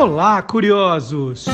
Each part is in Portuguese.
Olá, curiosos!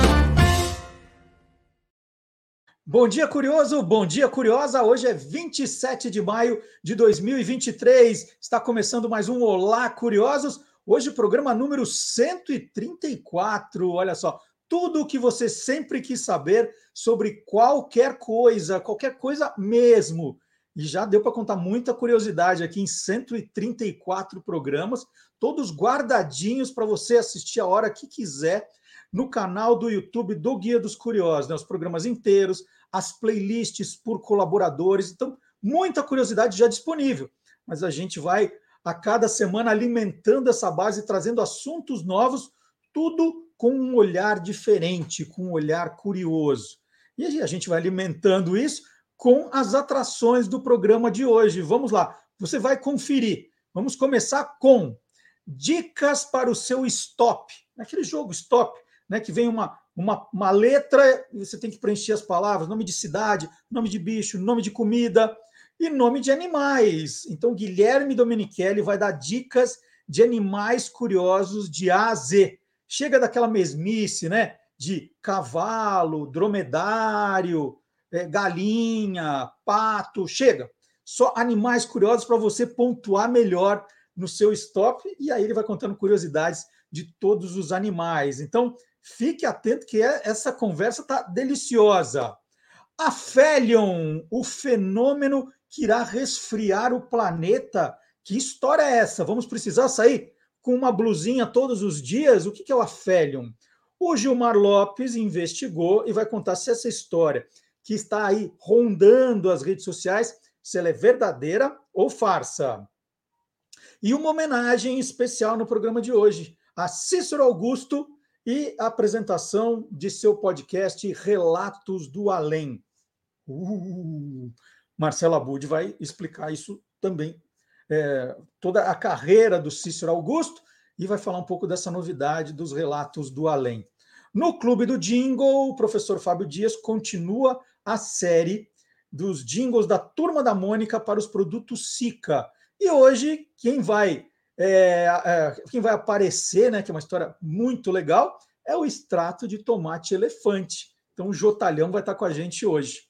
Bom dia, curioso! Bom dia, curiosa! Hoje é 27 de maio de 2023. Está começando mais um Olá, curiosos. Hoje, programa número 134. Olha só, tudo o que você sempre quis saber sobre qualquer coisa, qualquer coisa mesmo. E já deu para contar muita curiosidade aqui em 134 programas, todos guardadinhos para você assistir a hora que quiser no canal do YouTube do Guia dos Curiosos, né? os programas inteiros, as playlists por colaboradores. Então, muita curiosidade já disponível. Mas a gente vai a cada semana alimentando essa base, trazendo assuntos novos, tudo com um olhar diferente, com um olhar curioso. E a gente vai alimentando isso com as atrações do programa de hoje. Vamos lá, você vai conferir. Vamos começar com dicas para o seu stop. Aquele jogo stop, né, que vem uma, uma, uma letra você tem que preencher as palavras, nome de cidade, nome de bicho, nome de comida e nome de animais. Então, Guilherme Domenichelli vai dar dicas de animais curiosos de A a Z. Chega daquela mesmice, né? De cavalo, dromedário, galinha, pato, chega. Só animais curiosos para você pontuar melhor no seu stop, e aí ele vai contando curiosidades de todos os animais. Então, fique atento que é, essa conversa está deliciosa. A o fenômeno que irá resfriar o planeta. Que história é essa? Vamos precisar sair com uma blusinha todos os dias? O que é o Afelion? O Gilmar Lopes investigou e vai contar se essa história que está aí rondando as redes sociais, se ela é verdadeira ou farsa. E uma homenagem especial no programa de hoje a Cícero Augusto e a apresentação de seu podcast Relatos do Além. Uh, Marcelo Abud vai explicar isso também é, toda a carreira do Cícero Augusto e vai falar um pouco dessa novidade dos relatos do além. No Clube do Jingle, o professor Fábio Dias continua a série dos jingles da Turma da Mônica para os produtos Sica. E hoje, quem vai, é, é, quem vai aparecer, né, que é uma história muito legal, é o extrato de tomate elefante. Então, o Jotalhão vai estar com a gente hoje.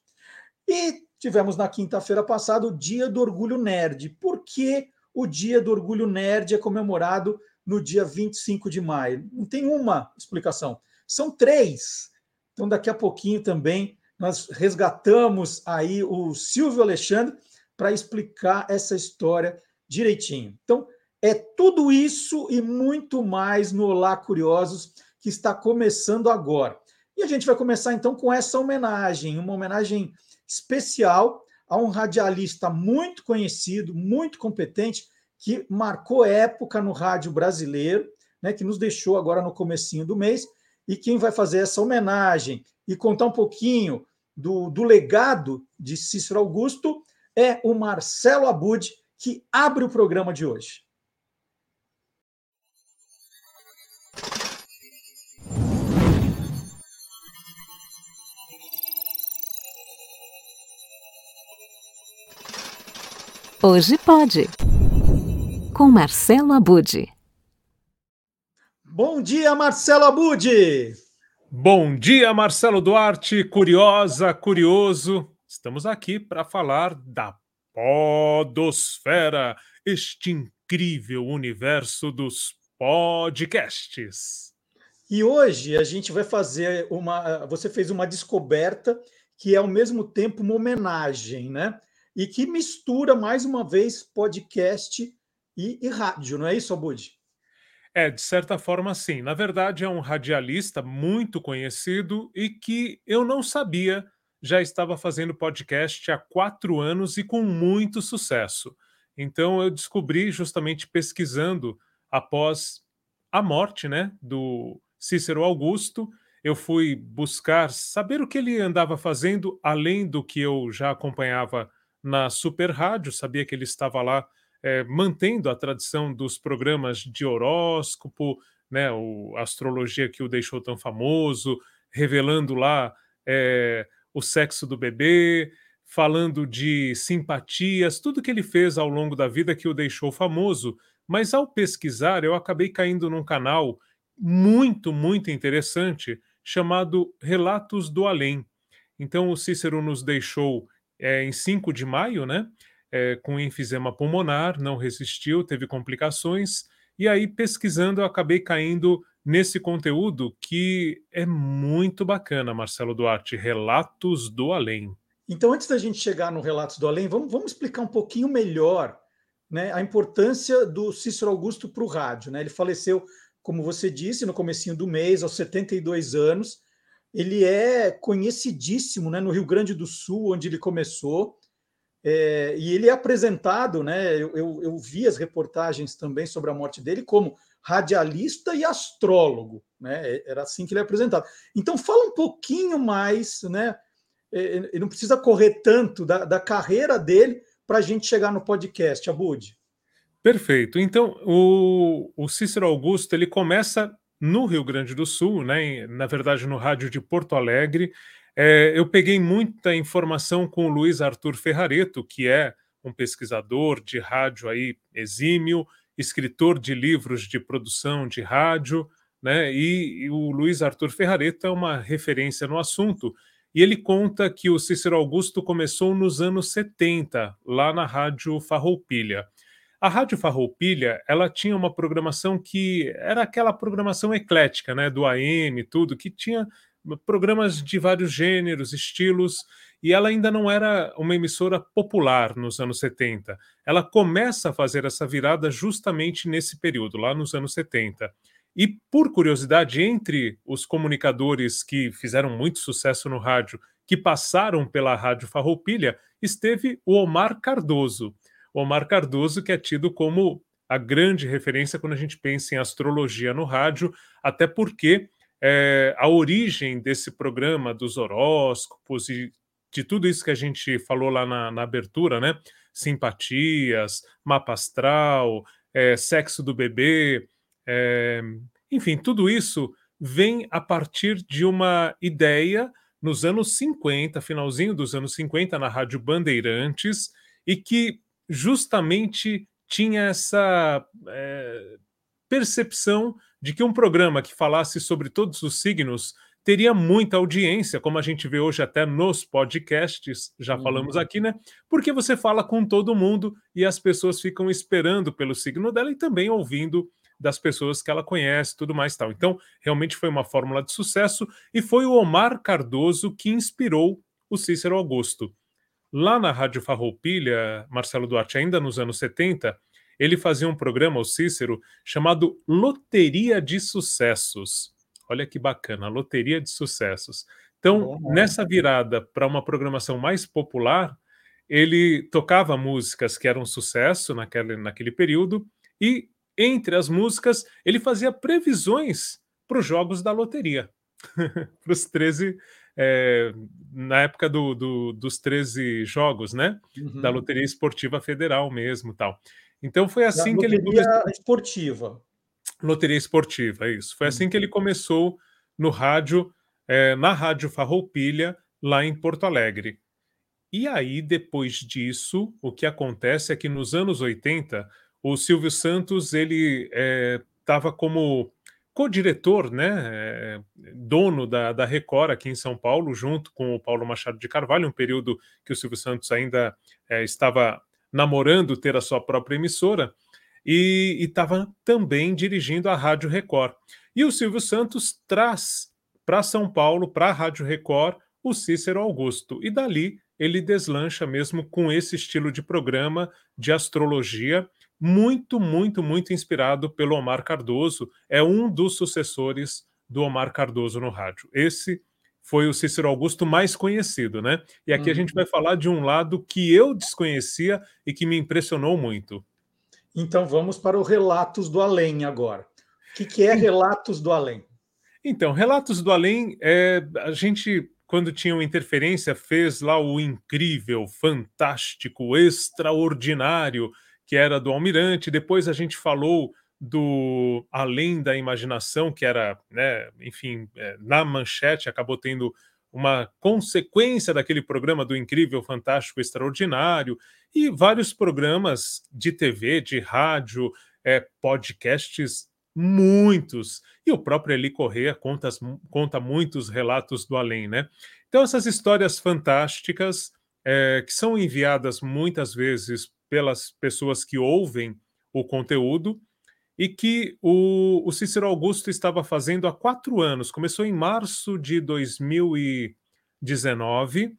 E tivemos na quinta-feira passada o Dia do Orgulho Nerd. Por que o Dia do Orgulho Nerd é comemorado no dia 25 de maio? Não tem uma explicação, são três. Então, daqui a pouquinho também nós resgatamos aí o Silvio Alexandre para explicar essa história direitinho. Então, é tudo isso e muito mais no Olá Curiosos que está começando agora. E a gente vai começar então com essa homenagem, uma homenagem especial a um radialista muito conhecido, muito competente, que marcou época no rádio brasileiro, né, que nos deixou agora no comecinho do mês, e quem vai fazer essa homenagem e contar um pouquinho do, do legado de Cícero Augusto é o Marcelo Abud, que abre o programa de hoje. Hoje pode. Com Marcelo Abude. Bom dia, Marcelo Abude. Bom dia, Marcelo Duarte, curiosa, curioso. Estamos aqui para falar da Podosfera, este incrível universo dos podcasts. E hoje a gente vai fazer uma. Você fez uma descoberta que é ao mesmo tempo uma homenagem, né? e que mistura, mais uma vez, podcast e, e rádio, não é isso, Abud? É, de certa forma, sim. Na verdade, é um radialista muito conhecido e que eu não sabia já estava fazendo podcast há quatro anos e com muito sucesso. Então, eu descobri justamente pesquisando após a morte né, do Cícero Augusto. Eu fui buscar saber o que ele andava fazendo, além do que eu já acompanhava na Super Rádio, sabia que ele estava lá é, mantendo a tradição dos programas de horóscopo, né, o, a astrologia que o deixou tão famoso, revelando lá é, o sexo do bebê, falando de simpatias, tudo que ele fez ao longo da vida que o deixou famoso. Mas ao pesquisar, eu acabei caindo num canal muito, muito interessante chamado Relatos do Além. Então, o Cícero nos deixou é, em 5 de maio, né? É, com enfisema pulmonar, não resistiu, teve complicações, e aí pesquisando eu acabei caindo nesse conteúdo que é muito bacana, Marcelo Duarte, Relatos do Além. Então, antes da gente chegar no Relatos do Além, vamos, vamos explicar um pouquinho melhor né, a importância do Cícero Augusto para o rádio. Né? Ele faleceu, como você disse, no comecinho do mês, aos 72 anos. Ele é conhecidíssimo né, no Rio Grande do Sul, onde ele começou. É, e ele é apresentado, né? Eu, eu, eu, vi as reportagens também sobre a morte dele como radialista e astrólogo, né? Era assim que ele é apresentado. Então fala um pouquinho mais, né? É, ele não precisa correr tanto da, da carreira dele para a gente chegar no podcast, Abud. Perfeito. Então o, o Cícero Augusto ele começa no Rio Grande do Sul, né? Na verdade no rádio de Porto Alegre. É, eu peguei muita informação com o Luiz Arthur Ferrareto, que é um pesquisador de rádio aí exímio, escritor de livros de produção de rádio, né? E, e o Luiz Arthur Ferrareto é uma referência no assunto. E ele conta que o Cícero Augusto começou nos anos 70, lá na Rádio Farroupilha. A Rádio Farroupilha, ela tinha uma programação que era aquela programação eclética, né, do AM, tudo, que tinha programas de vários gêneros, estilos, e ela ainda não era uma emissora popular nos anos 70. Ela começa a fazer essa virada justamente nesse período, lá nos anos 70. E, por curiosidade, entre os comunicadores que fizeram muito sucesso no rádio, que passaram pela Rádio Farroupilha, esteve o Omar Cardoso. O Omar Cardoso, que é tido como a grande referência quando a gente pensa em astrologia no rádio, até porque é, a origem desse programa, dos horóscopos e de tudo isso que a gente falou lá na, na abertura, né? Simpatias, mapa astral, é, sexo do bebê, é, enfim, tudo isso vem a partir de uma ideia nos anos 50, finalzinho dos anos 50, na Rádio Bandeirantes, e que justamente tinha essa é, percepção de que um programa que falasse sobre todos os signos teria muita audiência, como a gente vê hoje até nos podcasts, já uhum. falamos aqui, né? Porque você fala com todo mundo e as pessoas ficam esperando pelo signo dela e também ouvindo das pessoas que ela conhece, tudo mais tal. Então, realmente foi uma fórmula de sucesso e foi o Omar Cardoso que inspirou o Cícero Augusto. Lá na Rádio Farroupilha, Marcelo Duarte, ainda nos anos 70, ele fazia um programa, o Cícero, chamado Loteria de Sucessos. Olha que bacana, Loteria de Sucessos. Então, nessa virada para uma programação mais popular, ele tocava músicas que eram sucesso naquele, naquele período e, entre as músicas, ele fazia previsões para os jogos da loteria, para os 13, é, na época do, do, dos 13 jogos, né? Uhum. Da Loteria Esportiva Federal mesmo tal. Então foi assim que ele começou. esportiva. Loteria esportiva, é isso. Foi assim que ele começou no rádio, é, na Rádio Farroupilha, lá em Porto Alegre. E aí, depois disso, o que acontece é que nos anos 80, o Silvio Santos ele estava é, como co-diretor, né, é, dono da, da Record aqui em São Paulo, junto com o Paulo Machado de Carvalho, um período que o Silvio Santos ainda é, estava namorando ter a sua própria emissora e estava também dirigindo a Rádio Record. E o Silvio Santos traz para São Paulo, para a Rádio Record, o Cícero Augusto. E dali ele deslancha mesmo com esse estilo de programa de astrologia, muito, muito, muito inspirado pelo Omar Cardoso. É um dos sucessores do Omar Cardoso no rádio. Esse foi o Cícero Augusto mais conhecido, né? E aqui uhum. a gente vai falar de um lado que eu desconhecia e que me impressionou muito. Então vamos para o Relatos do Além agora. O que, que é Relatos do Além? Então, Relatos do Além, é, a gente, quando tinha uma interferência, fez lá o incrível, fantástico, extraordinário, que era do Almirante. Depois a gente falou do Além da Imaginação, que era, né, enfim, é, na manchete, acabou tendo uma consequência daquele programa do Incrível, Fantástico, Extraordinário, e vários programas de TV, de rádio, é, podcasts muitos. E o próprio Eli Corrêa conta, conta muitos relatos do além, né? Então, essas histórias fantásticas, é, que são enviadas muitas vezes pelas pessoas que ouvem o conteúdo, e que o, o Cícero Augusto estava fazendo há quatro anos. Começou em março de 2019,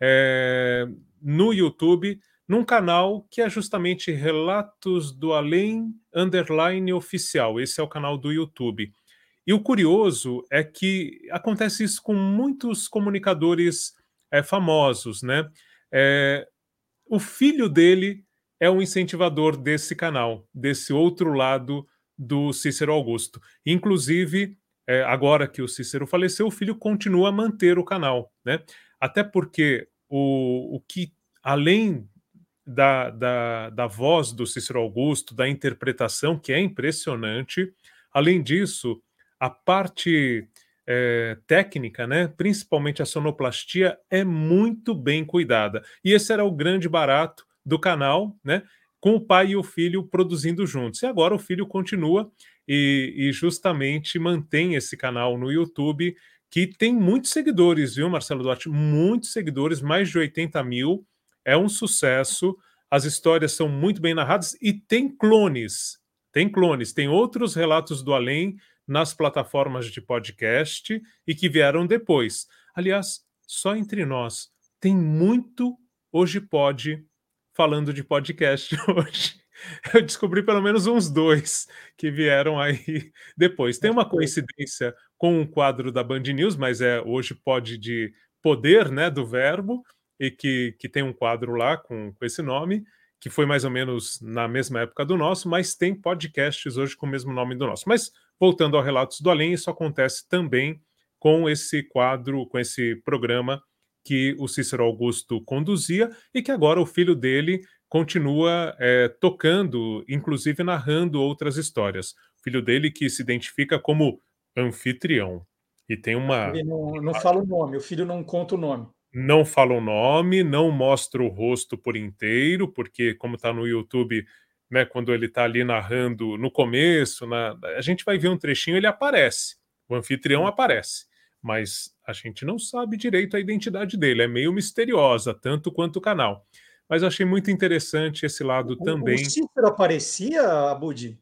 é, no YouTube, num canal que é justamente Relatos do Além Underline Oficial. Esse é o canal do YouTube. E o curioso é que acontece isso com muitos comunicadores é, famosos, né? É, o filho dele é um incentivador desse canal, desse outro lado do Cícero Augusto. Inclusive, é, agora que o Cícero faleceu, o filho continua a manter o canal, né? Até porque o, o que, além da, da, da voz do Cícero Augusto, da interpretação, que é impressionante, além disso, a parte é, técnica, né, principalmente a sonoplastia, é muito bem cuidada. E esse era o grande barato do canal, né? Com o pai e o filho produzindo juntos. E agora o filho continua e, e justamente mantém esse canal no YouTube, que tem muitos seguidores, viu, Marcelo Duarte? Muitos seguidores, mais de 80 mil. É um sucesso. As histórias são muito bem narradas e tem clones. Tem clones, tem outros relatos do além nas plataformas de podcast e que vieram depois. Aliás, só entre nós, tem muito Hoje Pode falando de podcast hoje. Eu descobri pelo menos uns dois que vieram aí depois. Tem uma coincidência com um quadro da Band News, mas é hoje pode de poder, né, do verbo, e que, que tem um quadro lá com, com esse nome, que foi mais ou menos na mesma época do nosso, mas tem podcasts hoje com o mesmo nome do nosso. Mas voltando ao Relatos do Além, isso acontece também com esse quadro, com esse programa que o Cícero Augusto conduzia e que agora o filho dele continua é, tocando, inclusive narrando outras histórias. O filho dele que se identifica como anfitrião. E tem uma. Ele não, não fala o nome, o filho não conta o nome. Não fala o nome, não mostra o rosto por inteiro, porque, como está no YouTube, né, quando ele está ali narrando no começo, na, a gente vai ver um trechinho, ele aparece. O anfitrião aparece mas a gente não sabe direito a identidade dele, é meio misteriosa, tanto quanto o canal. Mas eu achei muito interessante esse lado o, também. O Cícero aparecia, Abudi?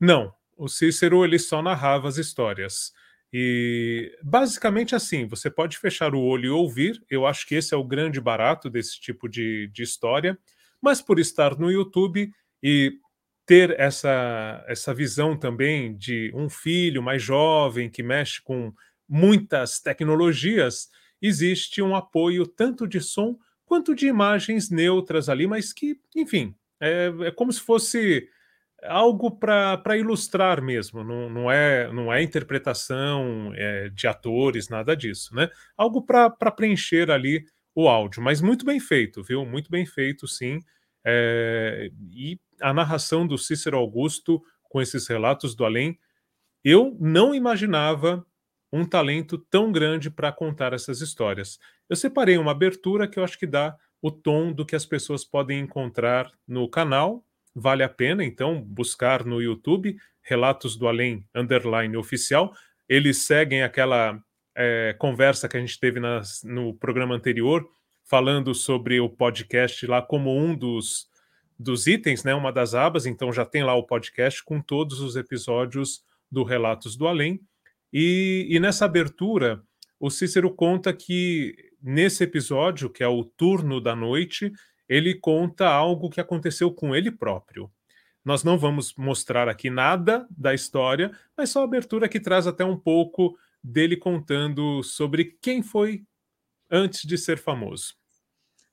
Não, o Cícero ele só narrava as histórias. E basicamente assim, você pode fechar o olho e ouvir. Eu acho que esse é o grande barato desse tipo de, de história. Mas por estar no YouTube e ter essa, essa visão também de um filho mais jovem que mexe com muitas tecnologias, existe um apoio tanto de som quanto de imagens neutras ali, mas que, enfim, é, é como se fosse algo para ilustrar mesmo, não, não, é, não é interpretação é, de atores, nada disso, né? Algo para preencher ali o áudio, mas muito bem feito, viu? Muito bem feito, sim. É, e a narração do Cícero Augusto com esses relatos do além, eu não imaginava um talento tão grande para contar essas histórias. Eu separei uma abertura que eu acho que dá o tom do que as pessoas podem encontrar no canal. Vale a pena, então, buscar no YouTube Relatos do Além Underline Oficial. Eles seguem aquela é, conversa que a gente teve nas, no programa anterior, falando sobre o podcast lá como um dos, dos itens, né, uma das abas. Então já tem lá o podcast com todos os episódios do Relatos do Além. E, e nessa abertura, o Cícero conta que nesse episódio, que é o turno da noite, ele conta algo que aconteceu com ele próprio. Nós não vamos mostrar aqui nada da história, mas só a abertura que traz até um pouco dele contando sobre quem foi antes de ser famoso.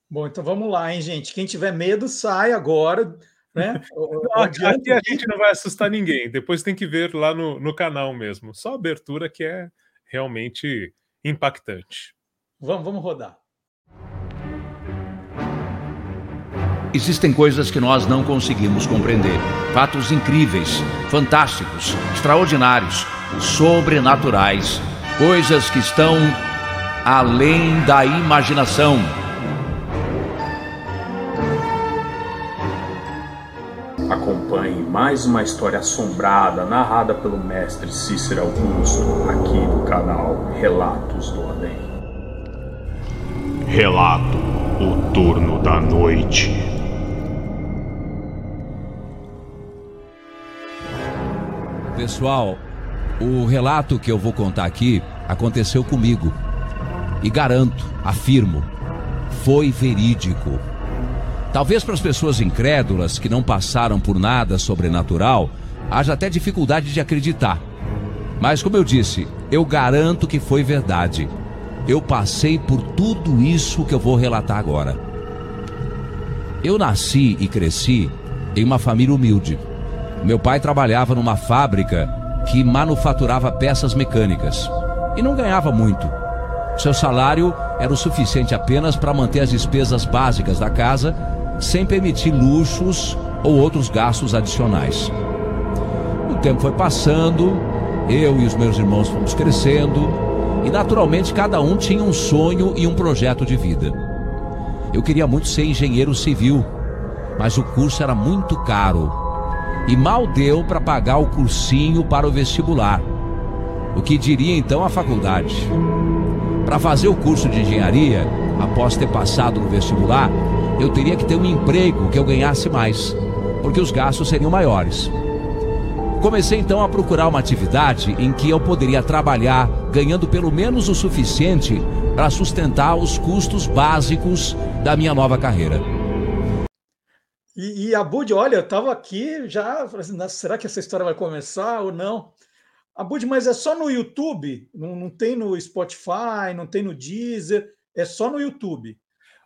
Bom, então vamos lá, hein, gente? Quem tiver medo, sai agora. Né? aqui a gente não vai assustar ninguém. Depois tem que ver lá no, no canal mesmo. Só a abertura que é realmente impactante. Vamos, vamos rodar. Existem coisas que nós não conseguimos compreender. Fatos incríveis, fantásticos, extraordinários, sobrenaturais. Coisas que estão além da imaginação. Acompanhe mais uma história assombrada narrada pelo mestre Cícero Augusto aqui no canal Relatos do Além. Relato: O Turno da Noite. Pessoal, o relato que eu vou contar aqui aconteceu comigo. E garanto, afirmo, foi verídico. Talvez para as pessoas incrédulas que não passaram por nada sobrenatural, haja até dificuldade de acreditar. Mas, como eu disse, eu garanto que foi verdade. Eu passei por tudo isso que eu vou relatar agora. Eu nasci e cresci em uma família humilde. Meu pai trabalhava numa fábrica que manufaturava peças mecânicas e não ganhava muito. Seu salário era o suficiente apenas para manter as despesas básicas da casa sem permitir luxos ou outros gastos adicionais. O tempo foi passando, eu e os meus irmãos fomos crescendo e, naturalmente, cada um tinha um sonho e um projeto de vida. Eu queria muito ser engenheiro civil, mas o curso era muito caro e mal deu para pagar o cursinho para o vestibular. O que diria então a faculdade? Para fazer o curso de engenharia, após ter passado no vestibular, eu teria que ter um emprego que eu ganhasse mais, porque os gastos seriam maiores. Comecei então a procurar uma atividade em que eu poderia trabalhar ganhando pelo menos o suficiente para sustentar os custos básicos da minha nova carreira. E, e a Bud, olha, eu estava aqui já, assim, será que essa história vai começar ou não? A Bud, mas é só no YouTube? Não, não tem no Spotify, não tem no Deezer, é só no YouTube.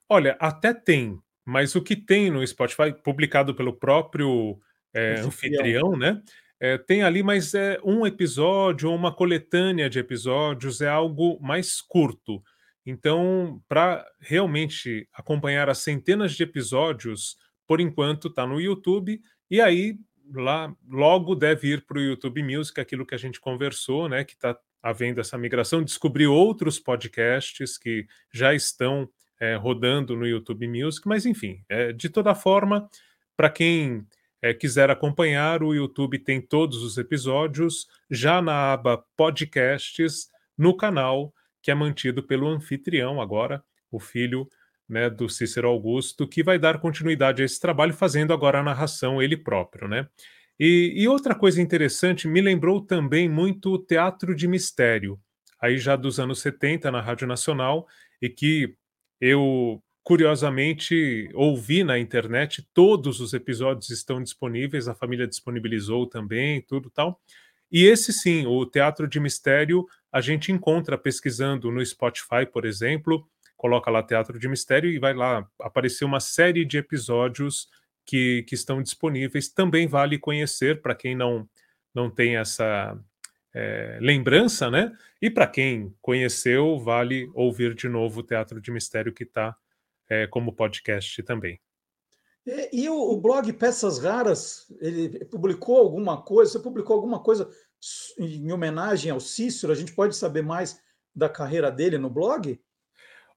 Olha, até tem, mas o que tem no Spotify, publicado pelo próprio é, anfitrião, né? É, tem ali, mas é um episódio ou uma coletânea de episódios, é algo mais curto. Então, para realmente acompanhar as centenas de episódios, por enquanto está no YouTube, e aí lá logo deve ir para o YouTube Music, aquilo que a gente conversou, né? Que está havendo essa migração, descobrir outros podcasts que já estão é, rodando no YouTube Music, mas enfim, é, de toda forma, para quem é, quiser acompanhar, o YouTube tem todos os episódios já na aba Podcasts no canal que é mantido pelo anfitrião agora, o filho né, do Cícero Augusto, que vai dar continuidade a esse trabalho, fazendo agora a narração ele próprio, né? E, e outra coisa interessante, me lembrou também muito o teatro de mistério, aí já dos anos 70 na Rádio Nacional, e que eu, curiosamente, ouvi na internet, todos os episódios estão disponíveis, a família disponibilizou também, tudo tal. E esse sim, o Teatro de Mistério, a gente encontra pesquisando no Spotify, por exemplo, coloca lá Teatro de Mistério e vai lá aparecer uma série de episódios que, que estão disponíveis. Também vale conhecer para quem não, não tem essa é, lembrança, né? E para quem conheceu, vale ouvir de novo o Teatro de Mistério que está é, como podcast também. E, e o, o, blog Peças Raras, ele publicou alguma coisa? Você publicou alguma coisa em homenagem ao Cícero? A gente pode saber mais da carreira dele no blog?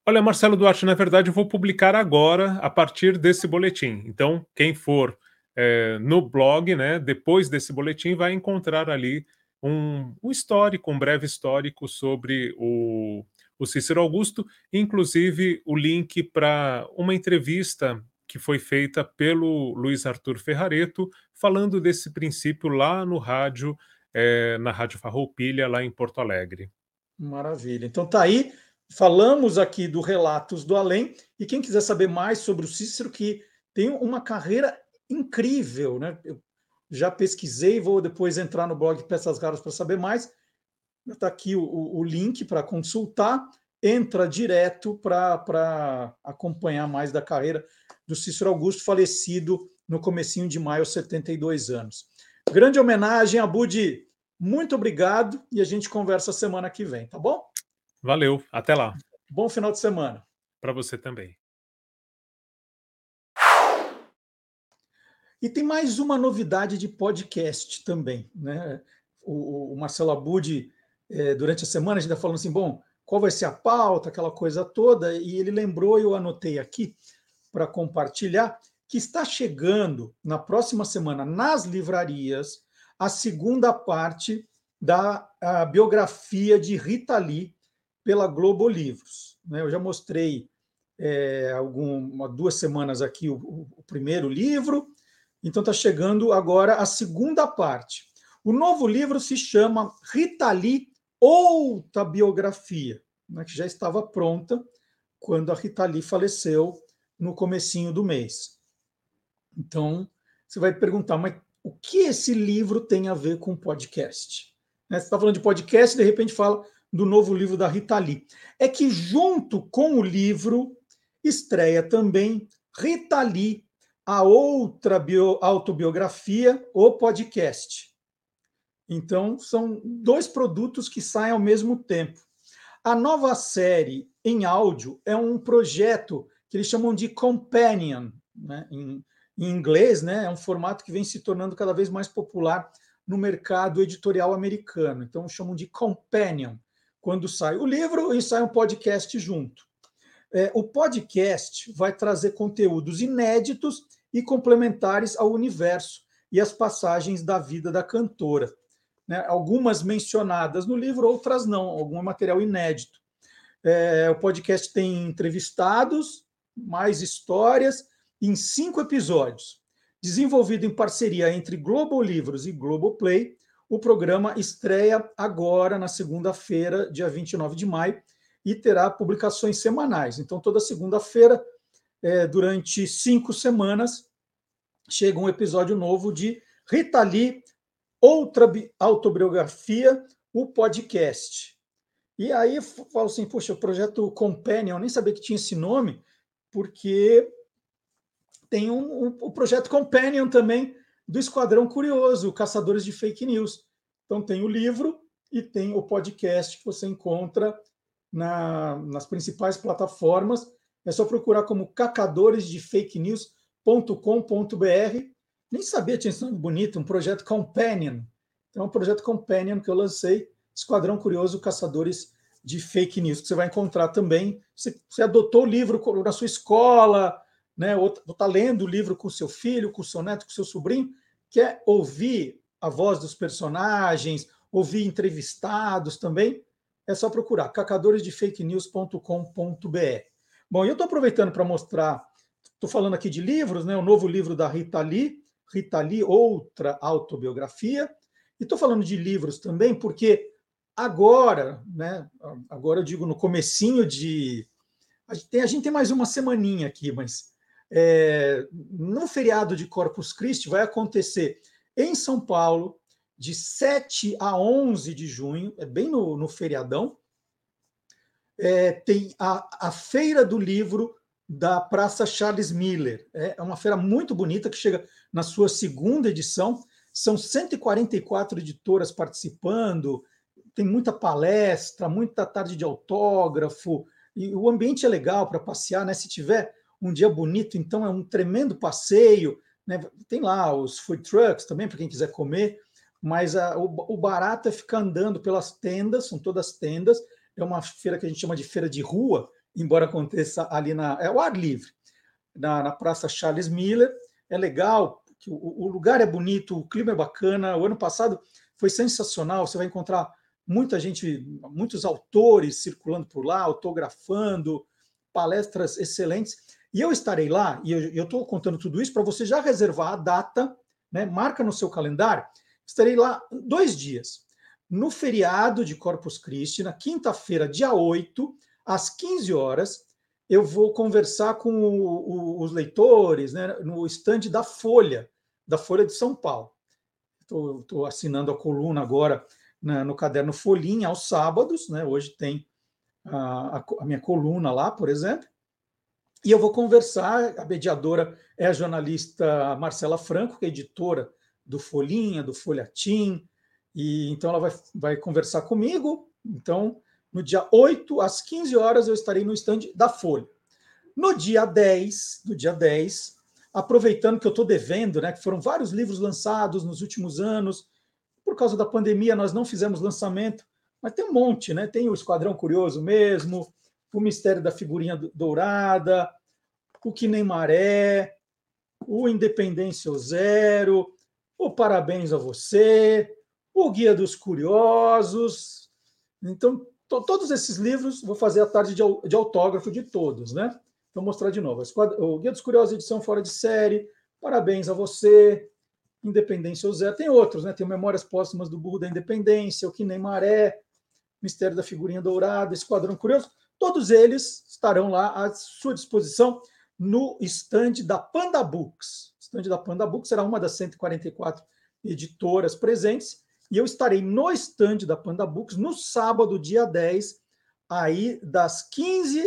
Olha, Marcelo Duarte, na verdade, eu vou publicar agora a partir desse boletim. Então, quem for é, no blog, né, depois desse boletim, vai encontrar ali um, um histórico, um breve histórico sobre o, o Cícero Augusto, inclusive o link para uma entrevista que foi feita pelo Luiz Arthur Ferrareto, falando desse princípio lá no rádio, é, na Rádio Farroupilha, lá em Porto Alegre. Maravilha. Então tá aí, falamos aqui do Relatos do Além, e quem quiser saber mais sobre o Cícero, que tem uma carreira incrível, né? Eu já pesquisei, vou depois entrar no blog Peças Raras para saber mais. Está aqui o, o link para consultar. Entra direto para acompanhar mais da carreira do Cícero Augusto, falecido no comecinho de maio, aos 72 anos. Grande homenagem a Budi. Muito obrigado e a gente conversa semana que vem, tá bom? Valeu, até lá. Bom final de semana. Para você também. E tem mais uma novidade de podcast também. Né? O, o Marcelo Abud, é, durante a semana, a gente está falando assim: bom, qual vai ser a pauta, aquela coisa toda, e ele lembrou, eu anotei aqui para compartilhar, que está chegando na próxima semana nas livrarias a segunda parte da biografia de Rita Lee pela Globo Livros. Né? Eu já mostrei é, algumas duas semanas aqui o, o primeiro livro, então está chegando agora a segunda parte. O novo livro se chama Rita Lee, outra biografia, né, que já estava pronta quando a Rita Lee faleceu no comecinho do mês. Então, você vai perguntar, mas o que esse livro tem a ver com podcast? Né, você está falando de podcast, de repente fala do novo livro da Rita Lee. É que junto com o livro estreia também Rita Lee, a outra bio, autobiografia, o podcast. Então, são dois produtos que saem ao mesmo tempo. A nova série em áudio é um projeto que eles chamam de Companion, né? em, em inglês, né? é um formato que vem se tornando cada vez mais popular no mercado editorial americano. Então, chamam de Companion, quando sai o livro e sai um podcast junto. É, o podcast vai trazer conteúdos inéditos e complementares ao universo e às passagens da vida da cantora. Né? Algumas mencionadas no livro, outras não, algum material inédito. É, o podcast tem entrevistados, mais histórias, em cinco episódios. Desenvolvido em parceria entre Globo Livros e Globoplay, o programa estreia agora, na segunda-feira, dia 29 de maio, e terá publicações semanais. Então, toda segunda-feira, é, durante cinco semanas, chega um episódio novo de Rita Lee, outra autobiografia, o podcast. E aí eu falo assim, poxa, o projeto Companion, eu nem sabia que tinha esse nome, porque tem um, um, o projeto Companion também do Esquadrão Curioso, Caçadores de Fake News. Então tem o livro e tem o podcast que você encontra na, nas principais plataformas. É só procurar como cacadores de fake news.com.br. Nem sabia tinha sido bonito, um projeto Companion. Então, é um projeto Companion que eu lancei, Esquadrão Curioso Caçadores de Fake News, que você vai encontrar também. Você, você adotou o livro na sua escola, né? ou está lendo o livro com seu filho, com seu neto, com seu sobrinho, quer ouvir a voz dos personagens, ouvir entrevistados também, é só procurar cacadoresdefakenews.com.br. Bom, eu estou aproveitando para mostrar, estou falando aqui de livros, né? O novo livro da Rita Lee, Rita Lee, outra autobiografia, e estou falando de livros também porque agora, né? Agora eu digo no comecinho de a gente tem, a gente tem mais uma semaninha aqui, mas é, no feriado de Corpus Christi vai acontecer em São Paulo de 7 a 11 de junho, é bem no, no feriadão, é, tem a, a Feira do Livro da Praça Charles Miller. É, é uma feira muito bonita que chega na sua segunda edição. São 144 editoras participando, tem muita palestra, muita tarde de autógrafo, e o ambiente é legal para passear, né? Se tiver um dia bonito, então é um tremendo passeio. Né? Tem lá os food trucks também, para quem quiser comer mas a, o, o barato é ficar andando pelas tendas, são todas tendas, é uma feira que a gente chama de feira de rua, embora aconteça ali na. É o ar livre, na, na Praça Charles Miller. É legal, que o, o, lugar é bonito, o clima é bacana. O ano passado foi sensacional, você vai encontrar muita gente, muitos autores circulando por lá, autografando, palestras excelentes. E eu estarei lá, e eu estou contando tudo isso para você já reservar a data, né? marca no seu calendário Estarei lá dois dias. No feriado de Corpus Christi, na quinta-feira, dia 8, às 15 horas, eu vou conversar com o, o, os leitores né, no estande da Folha, da Folha de São Paulo. Estou assinando a coluna agora no caderno Folhinha aos sábados, né, hoje tem a, a, minha coluna lá, por exemplo, e eu vou conversar. A mediadora é a jornalista Marcela Franco, que é editora do Folhinha, do Folhatim, e então ela vai, vai conversar comigo. Então, no dia 8 às 15 horas eu estarei no estande da Folha. No dia 10, no dia 10, aproveitando que eu estou devendo, né, que foram vários livros lançados nos últimos anos, por causa da pandemia nós não fizemos lançamento, mas tem um monte, né? Tem o Esquadrão Curioso mesmo, o Mistério da Figurinha Dourada, o Que Nem Maré, o Independência Zero, o Parabéns a Você, o Guia dos Curiosos. Então, to, todos esses livros, vou fazer a tarde de, de autógrafo de todos, né? Vou mostrar de novo. O Guia dos Curiosos, edição fora de série, Parabéns a Você, Independência Zero. Tem outros, né? Tem Memórias Póstumas do Burro da Independência, O Que Nem Maré, Mistério da Figurinha Dourada, Esquadrão Curioso. Todos eles estarão lá à sua disposição no estande da Panda Books. O estande da Panda Books será uma das 144 editoras presentes e eu estarei no estande da Panda Books no sábado, dia 10, aí das 15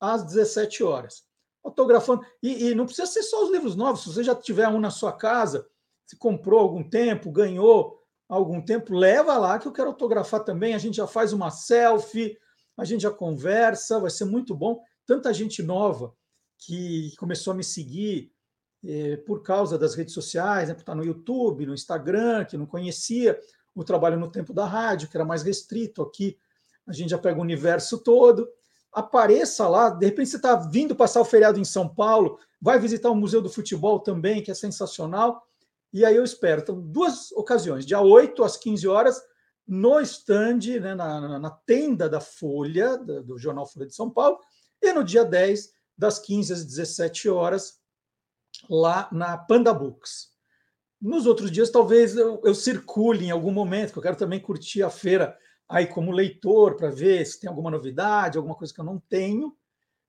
às 17 horas. Autografando. E, e, não precisa ser só os livros novos. Se você já tiver um na sua casa, se comprou algum tempo, ganhou algum tempo, leva lá que eu quero autografar também. A gente já faz uma selfie, a gente já conversa, vai ser muito bom. Tanta gente nova que começou a me seguir eh, por causa das redes sociais, né, por estar no YouTube, no Instagram, que não conhecia o trabalho no tempo da rádio, que era mais restrito aqui. A gente já pega o universo todo. Apareça lá, de repente você está vindo passar o feriado em São Paulo, vai visitar o Museu do Futebol também, que é sensacional. E aí eu espero. Então, duas ocasiões, dia 8 às 15 horas, no stand, né, na, na, tenda da Folha, do, do Jornal Folha de São Paulo, e no dia 10, das 15 às 17 horas, lá na Panda Books. Nos outros dias, talvez eu, eu circule em algum momento, que eu quero também curtir a feira aí como leitor, para ver se tem alguma novidade, alguma coisa que eu não tenho.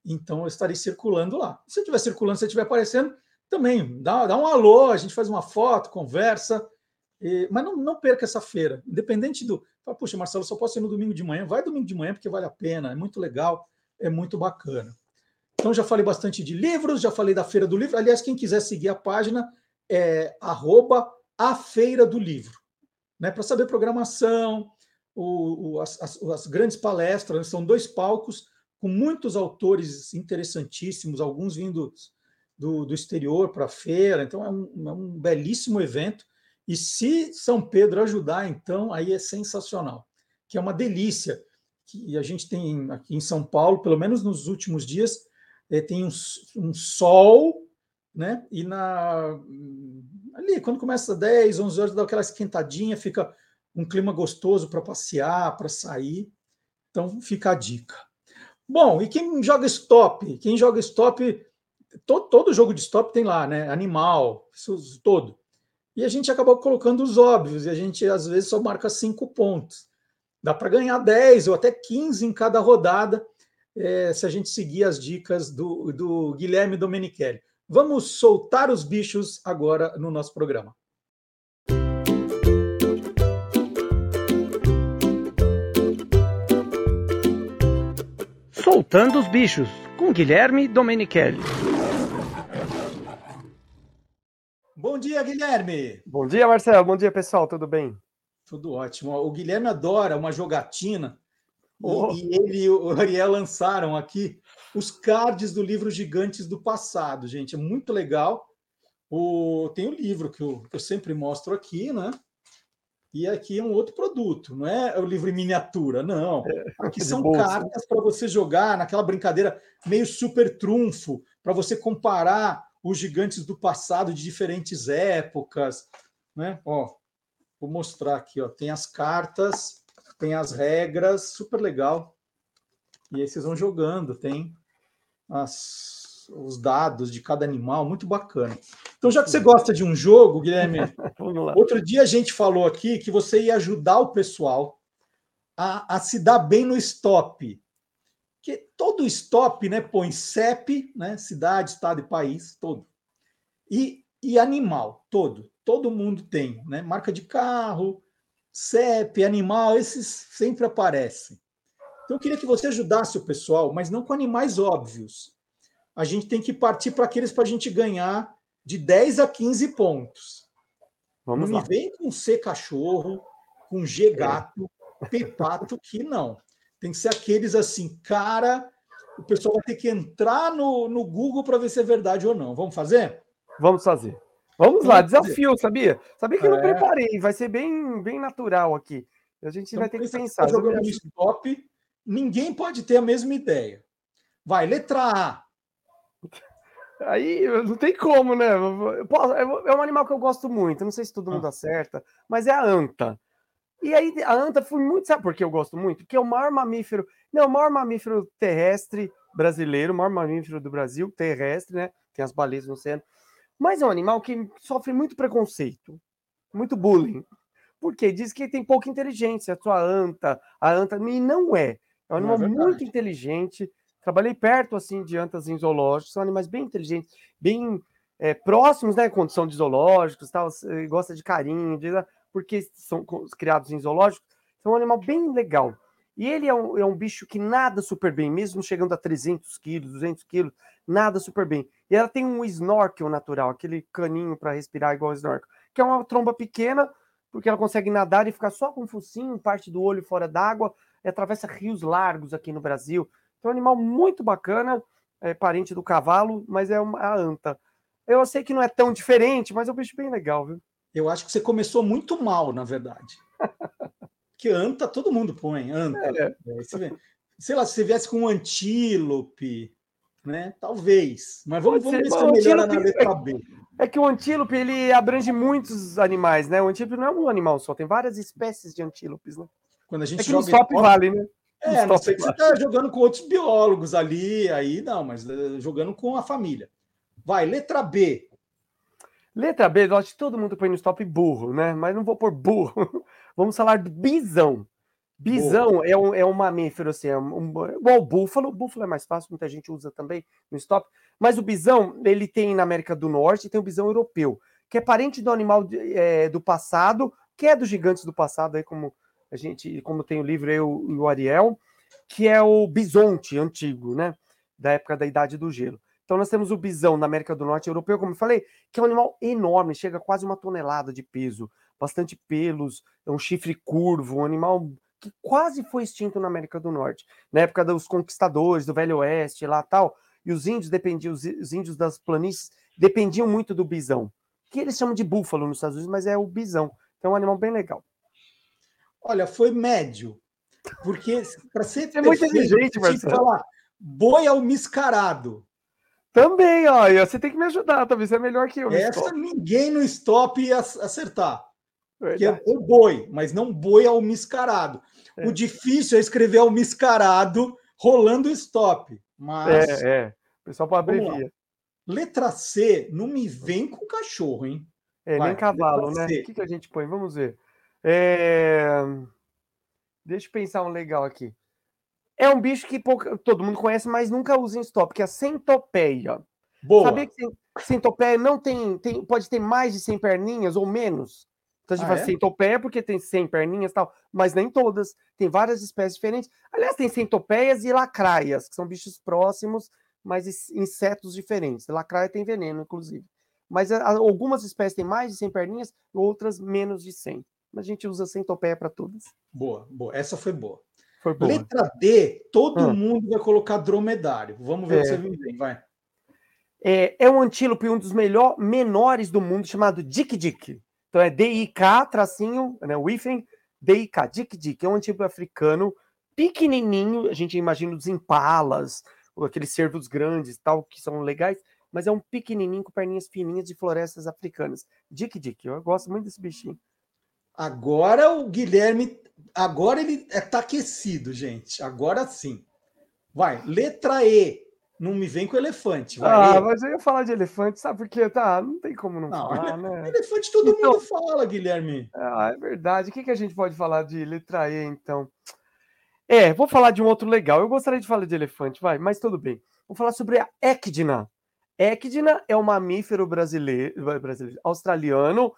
Então, eu estarei circulando lá. Se eu estiver circulando, se eu estiver aparecendo, também dá, dá um alô, a gente faz uma foto, conversa. E, mas não, não perca essa feira, independente do. Fala, Puxa, Marcelo, só posso ir no domingo de manhã. Vai domingo de manhã, porque vale a pena, é muito legal, é muito bacana. Então, já falei bastante de livros, já falei da Feira do Livro. Aliás, quem quiser seguir a página é arroba a Feira do Livro, né? para saber programação, o, o, as, as, as, grandes palestras, né? são dois palcos com muitos autores interessantíssimos, alguns vindos do, do exterior para a feira, então é um, é um belíssimo evento. E se São Pedro ajudar, então, aí é sensacional, que é uma delícia. Que a gente tem aqui em São Paulo, pelo menos nos últimos dias, é, tem um, um, sol, né? E na ali, quando começa 10, 11 horas, dá aquela esquentadinha, fica um clima gostoso para passear, para sair. Então, fica a dica. Bom, e quem joga stop? Quem joga stop, todo, todo jogo de stop tem lá, né? Animal, todo. E a gente acabou colocando os óbvios, e a gente às vezes só marca cinco pontos. Dá para ganhar 10 ou até 15 em cada rodada, é, se a gente seguir as dicas do, do Guilherme Domenichelli. Vamos soltar os bichos agora no nosso programa. Soltando os bichos, com Guilherme Domenichelli. Bom dia, Guilherme. Bom dia, Marcelo. Bom dia, pessoal. Tudo bem? Tudo ótimo. O Guilherme adora uma jogatina. Oh. E, ele e o Ariel lançaram aqui os cards do livro Gigantes do Passado, gente. É muito legal. O, tem o livro que eu, que eu sempre mostro aqui, né? E aqui é um outro produto, não é o livro em miniatura, não. É, aqui são cartas para você jogar naquela brincadeira meio super trunfo, para você comparar os gigantes do passado de diferentes épocas, né? Ó, vou mostrar aqui, ó, tem as cartas, tem as regras, super legal. E aí vocês vão jogando, tem as, os dados de cada animal, muito bacana. Então, já que você gosta de um jogo, Guilherme, outro dia a gente falou aqui que você ia ajudar o pessoal a, a se dar bem no stop. Que todo stop né, põe CEP, né, cidade, estado e país, todo. E, e animal, todo. Todo mundo tem, né? Marca de carro, CEP, animal, esses sempre aparecem. Então, eu queria que você ajudasse o pessoal, mas não com animais óbvios. A gente tem que partir para aqueles para a gente ganhar de 10 a 15 pontos. Vamos não lá. me vem com C cachorro, com G gato, é. P pato, que não. Tem que ser aqueles assim, cara, o pessoal vai ter que entrar no, no Google para ver se é verdade ou não. Vamos fazer? Vamos fazer. Vamos, lá, desafio, sabia? Sabia que é. eu não é. preparei, vai ser bem, bem natural aqui. A gente então, vai ter que pensar. Tá jogando no stop, ninguém pode ter a mesma ideia. Vai, letra A. Aí não tem como, né? É um animal que eu gosto muito. Não sei se todo mundo ah. acerta, mas é a anta. E aí a anta foi muito. Sabe por que eu gosto muito? Porque é o maior mamífero. Não, o maior mamífero terrestre brasileiro, o maior mamífero do Brasil, terrestre, né? Tem as baleias no oceano. Mas é um animal que sofre muito preconceito, muito bullying. Porque diz que tem pouca inteligência, a sua anta, a anta, e não é. É um animal é muito inteligente. Trabalhei perto assim de antas em zoológicos, são animais bem inteligentes, bem é, próximos, né? Condição de zoológicos, tal, gosta de carinho, de, porque são criados em zoológicos. São um animal bem legal. E ele é um, é um bicho que nada super bem, mesmo chegando a 300 quilos, 200 quilos, nada super bem. E ela tem um snorkel natural, aquele caninho para respirar igual snorkel, que é uma tromba pequena, porque ela consegue nadar e ficar só com o focinho, parte do olho fora d'água, e atravessa rios largos aqui no Brasil. Então, é um animal muito bacana, é parente do cavalo, mas é uma a anta. Eu sei que não é tão diferente, mas é um bicho bem legal, viu? Eu acho que você começou muito mal, na verdade. que anta todo mundo põe, anta. É. é sei lá, se você viesse com um antílope, né? Talvez. Mas vamos, vamos ver se é melhora na letra B. É que o antílope ele abrange muitos animais, né? O antílope não é um animal só, tem várias espécies de antílopes, né? Quando a gente é que joga stop vale, né? É, não sei que você está jogando com outros biólogos ali, aí não, mas uh, jogando com a família. Vai, letra B. Letra B, eu acho que todo mundo põe no stop burro, né? Mas não vou por burro. Vamos falar do bisão. Bisão é um, é um mamífero, assim, é um, igual o búfalo. O búfalo é mais fácil, muita gente usa também no stop. Mas o bisão, ele tem na América do Norte tem o bisão europeu, que é parente do animal é, do passado, que é dos gigantes do passado, aí como a gente, como tem o livro eu e o Ariel, que é o bisonte antigo, né? Da época da Idade do Gelo. Então nós temos o bisão na América do Norte europeu, como eu falei, que é um animal enorme, chega a quase uma tonelada de peso bastante pelos, é um chifre curvo, um animal que quase foi extinto na América do Norte, na época dos conquistadores, do Velho Oeste, lá tal. E os índios dependiam, os índios das planícies dependiam muito do bisão, que eles chamam de búfalo nos Estados Unidos, mas é o bisão. Então é um animal bem legal. Olha, foi médio. Porque para ser é muito inteligente, Marcelo. falar boi ao miscarado. Também, ó, você tem que me ajudar, talvez é melhor que eu. Essa ninguém no stop ia acertar. Verdade. Que é o boi, mas não boi ao miscarado. É. O difícil é escrever ao miscarado rolando stop. Mas. É, é. O pessoal pode abreviar. Letra C, não me vem com cachorro, hein? É, Vai, nem cavalo, né? O que, que a gente põe? Vamos ver. É... Deixa eu pensar um legal aqui. É um bicho que pouca, todo mundo conhece, mas nunca usa em stop, que é a centopeia. Boa. Sabia que centopeia não tem, tem, pode ter mais de 100 perninhas ou menos? Então a gente ah, fala é? centopeia porque tem 100 perninhas e tal, mas nem todas. Tem várias espécies diferentes. Aliás, tem centopeias e lacraias, que são bichos próximos, mas insetos diferentes. Lacraia tem veneno, inclusive. Mas algumas espécies têm mais de 100 perninhas, outras menos de 100. Mas a gente usa centopeia para todas. Boa, boa. Essa foi boa. Foi boa. Letra D, todo ah. mundo vai colocar dromedário. Vamos ver é. se você vem, vai. É, é um antílope, um dos melhor, menores do mundo, chamado Dick Dick. Então é DIK, tracinho, né, Wiffen, DIK, Dik Dik, é um tipo africano pequenininho, a gente imagina os impalas, aqueles cervos grandes tal, que são legais, mas é um pequenininho com perninhas fininhas de florestas africanas. Dik Dik, eu gosto muito desse bichinho. Agora o Guilherme, agora ele está aquecido, gente. Agora sim. Vai, letra E. Não me vem com elefante. Vai. Ah, mas eu ia falar de elefante, sabe por quê? Tá, não tem como não, não falar, né? Elefante todo então, mundo fala, Guilherme. Ah, é verdade. O que, que a gente pode falar de letra E, então? É, vou falar de um outro legal. Eu gostaria de falar de elefante, vai, mas tudo bem. Vou falar sobre a Ecdina. Ecdina é um mamífero brasileiro, brasileiro australiano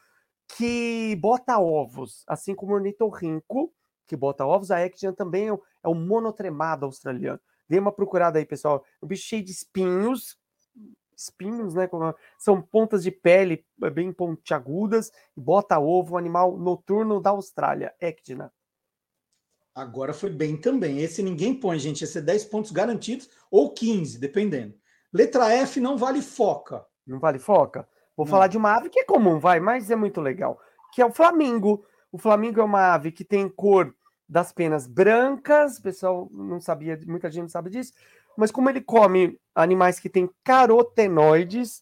que bota ovos, assim como o ornitorrinco, que bota ovos. A Ecdina também é um monotremado australiano. Dê uma procurada aí, pessoal. Um bicho cheio de espinhos, espinhos, né? São pontas de pele é, bem pontiagudas, bota ovo, um animal noturno da Austrália, Ecdina. Agora foi bem também. Esse ninguém põe, gente. Esse é 10 pontos garantidos ou 15, dependendo. Letra F não vale foca. Não vale foca? Vou não. falar de uma ave que é comum, vai, mas é muito legal. Que é o flamingo. O flamingo é uma ave que tem cor das penas brancas, o pessoal não sabia, muita gente não sabe disso, mas como ele come animais que têm carotenoides,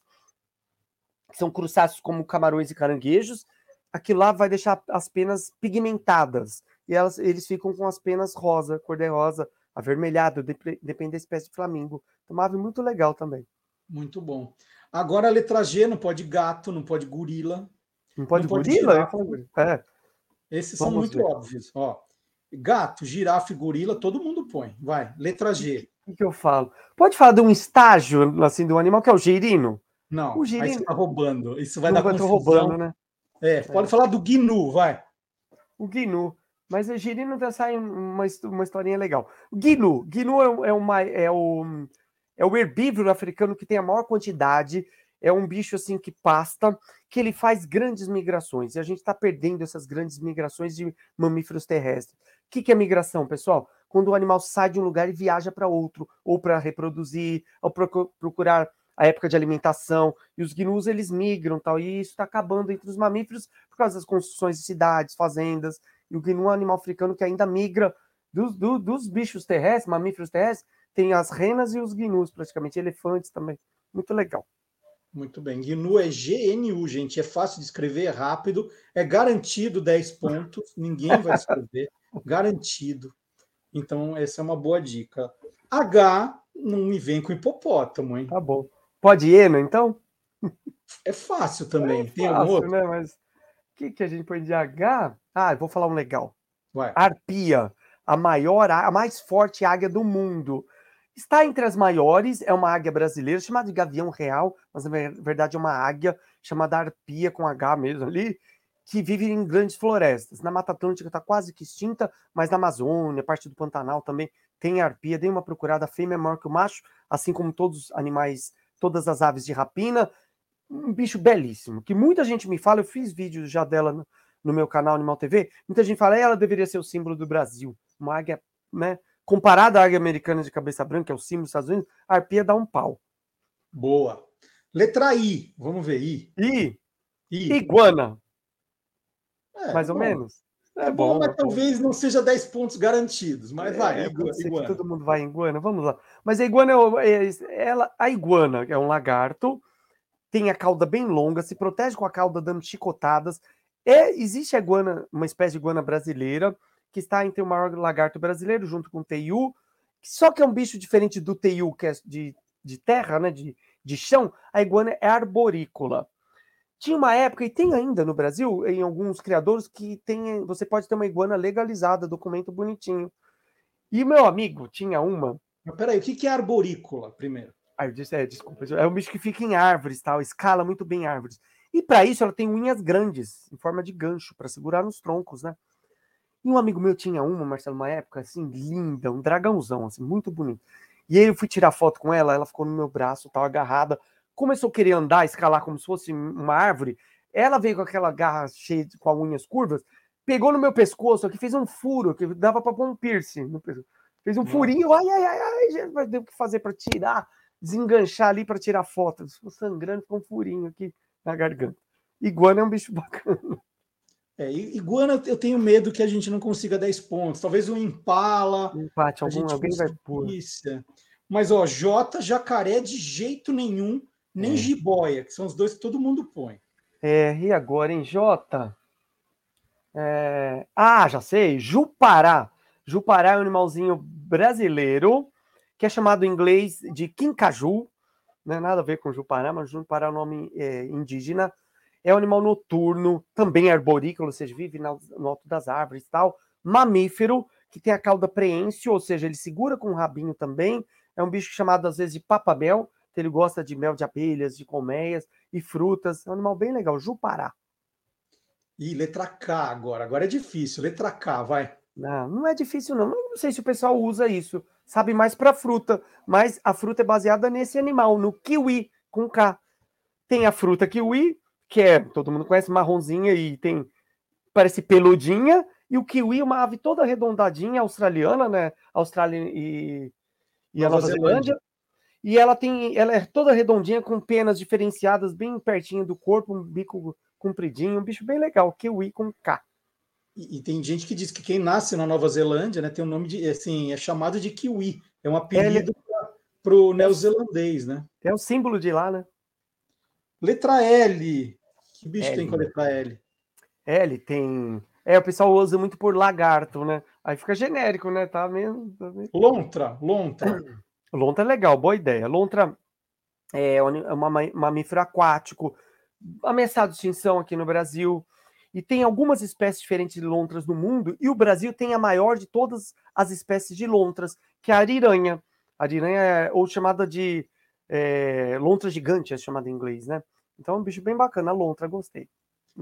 que são crustáceos como camarões e caranguejos, aquilo lá vai deixar as penas pigmentadas. E elas, eles ficam com as penas rosa, cor-de-rosa, avermelhado, depende da espécie de flamingo. Uma ave muito legal também. Muito bom. Agora a letra G não pode gato, não pode gorila. Não pode não gorila? Pode é. Esses Vamos são muito ver. óbvios. Ó, gato, girafa e gorila, todo mundo põe. Vai, letra G. O que, eu falo? Pode falar de um estágio assim do animal que é o girino? Não, o girino... aí você tá roubando. Isso vai não dar confusão. roubando, né? É, pode é. falar do gnu, vai. O gnu. Mas o girino já sai uma, uma historinha legal. Gnu. Gnu é, é, uma, é, o, é o herbívoro africano que tem a maior quantidade. É um bicho assim que pasta, que ele faz grandes migrações. E a gente está perdendo essas grandes migrações de mamíferos terrestres. O que, que é migração, pessoal? Quando o animal sai de um lugar e viaja para outro, ou para reproduzir, ou procurar a época de alimentação, e os gnus eles migram tal, e isso está acabando entre os mamíferos por causa das construções de cidades, fazendas, e o gnu é um animal africano que ainda migra dos, do, dos bichos terrestres, mamíferos terrestres, tem as renas e os gnus, praticamente, elefantes também. Muito legal. Muito bem. GNU é GNU, gente. É fácil de escrever, é rápido, é garantido 10 pontos, ninguém vai escrever. garantido. Então, essa é uma boa dica. H, não me vem com hipopótamo, hein? Tá bom. Pode hiena, então? É fácil também. É Tem fácil, outro? né? Mas o que, que a gente põe de H? Ah, eu vou falar um legal. Vai. Arpia, a maior, a mais forte águia do mundo. Está entre as maiores, é uma águia brasileira chamada de gavião real, mas na verdade é uma águia chamada arpia com H mesmo ali, que vive em grandes florestas. Na Mata Atlântica está quase que extinta, mas na Amazônia, parte do Pantanal também tem arpia. Dei uma procurada, a fêmea é maior que o macho, assim como todos os animais, todas as aves de rapina. Um bicho belíssimo, que muita gente me fala, eu fiz vídeos já dela no, no meu canal Animal TV, muita gente fala, ela deveria ser o símbolo do Brasil. Uma águia, né? Comparada à águia americana de cabeça branca, que é o símbolo dos Estados Unidos, a arpia dá um pau. Boa. Letra I, vamos ver I. I. I. Iguana. É, Mais ou bom. menos. É, bom, bom, mas é talvez não seja 10 pontos garantidos, mas é, vai, iguana, iguana. Todo mundo vai em iguana, vamos lá. Mas a iguana é, ela, a iguana é um lagarto, tem a cauda bem longa, se protege com a cauda dando chicotadas, é, existe a iguana, uma espécie de iguana brasileira, que está entre o maior lagarto brasileiro, junto com o teiu, só que é um bicho diferente do teiu, que é de, de terra, né, de, de chão, a iguana é arborícola. Tinha uma época, e tem ainda no Brasil, em alguns criadores, que tem, você pode ter uma iguana legalizada, documento bonitinho. E meu amigo tinha uma. Mas peraí, o que é arborícola, primeiro? Ah, eu disse, é, desculpa, é um bicho que fica em árvores, tal, escala muito bem árvores. E para isso ela tem unhas grandes, em forma de gancho, para segurar nos troncos, né? E um amigo meu tinha uma, Marcelo, uma época assim, linda, um dragãozão, assim, muito bonito. E aí eu fui tirar foto com ela, ela ficou no meu braço, tal, agarrada. Começou a querer andar, escalar como se fosse uma árvore. Ela veio com aquela garra cheia, de, com as unhas curvas, pegou no meu pescoço aqui, fez um furo, que dava para pôr um piercing no pescoço. Fez um furinho, ai, ai, ai, ai, vai ter o que fazer para tirar, desenganchar ali para tirar foto. Ficou sangrando, ficou um furinho aqui na garganta. Iguana é um bicho bacana. É, iguana, eu tenho medo que a gente não consiga 10 pontos. Talvez um impala. Empate, algum, alguém vai pôr. Mas, ó, J, jacaré de jeito nenhum, nem é. jiboia, que são os dois que todo mundo põe. É, e agora, em J? É... Ah, já sei, Jupará. Jupará é um animalzinho brasileiro que é chamado em inglês de quincaju, não é nada a ver com Jupará, mas Jupará é o nome é, indígena. É um animal noturno, também arborícola, ou seja, vive no alto das árvores e tal. Mamífero, que tem a cauda preêncio, ou seja, ele segura com o rabinho também. É um bicho chamado às vezes de papamel, que ele gosta de mel de abelhas, de colmeias e frutas. É um animal bem legal, Jupará. E letra K agora. Agora é difícil. Letra K, vai. Não, não é difícil, não. Não sei se o pessoal usa isso sabe mais para fruta, mas a fruta é baseada nesse animal, no kiwi, com K. Tem a fruta kiwi, que é, todo mundo conhece, marronzinha e tem, parece peludinha, e o kiwi é uma ave toda arredondadinha, australiana, né? Austrália e, e Nova a Nova Zelândia. Zelândia. E ela tem, ela é toda redondinha, com penas diferenciadas, bem pertinho do corpo, um bico compridinho, um bicho bem legal, kiwi com K. E, e, tem gente que diz que quem nasce na Nova Zelândia, né, tem o um nome de, assim, é chamado de kiwi. É um apelido pro neozelandês, né? É o símbolo de lá, né? Letra L. Que bicho L. tem com a letra L? L tem. É, o pessoal usa muito por lagarto, né? Aí fica genérico, né? Tá mesmo. Tá. Lontra, lontra. Lontra é legal, boa ideia. Lontra é um- é uma ma- mamífero aquático, ameaçado de extinção aqui no Brasil. E tem algumas espécies diferentes de lontras no mundo, e o Brasil tem a maior de todas as espécies de lontras, que é a ariranha. A ariranha é ou chamada de é, lontra gigante, é chamada em inglês, né? Então é um bicho bem bacana, a lontra, gostei.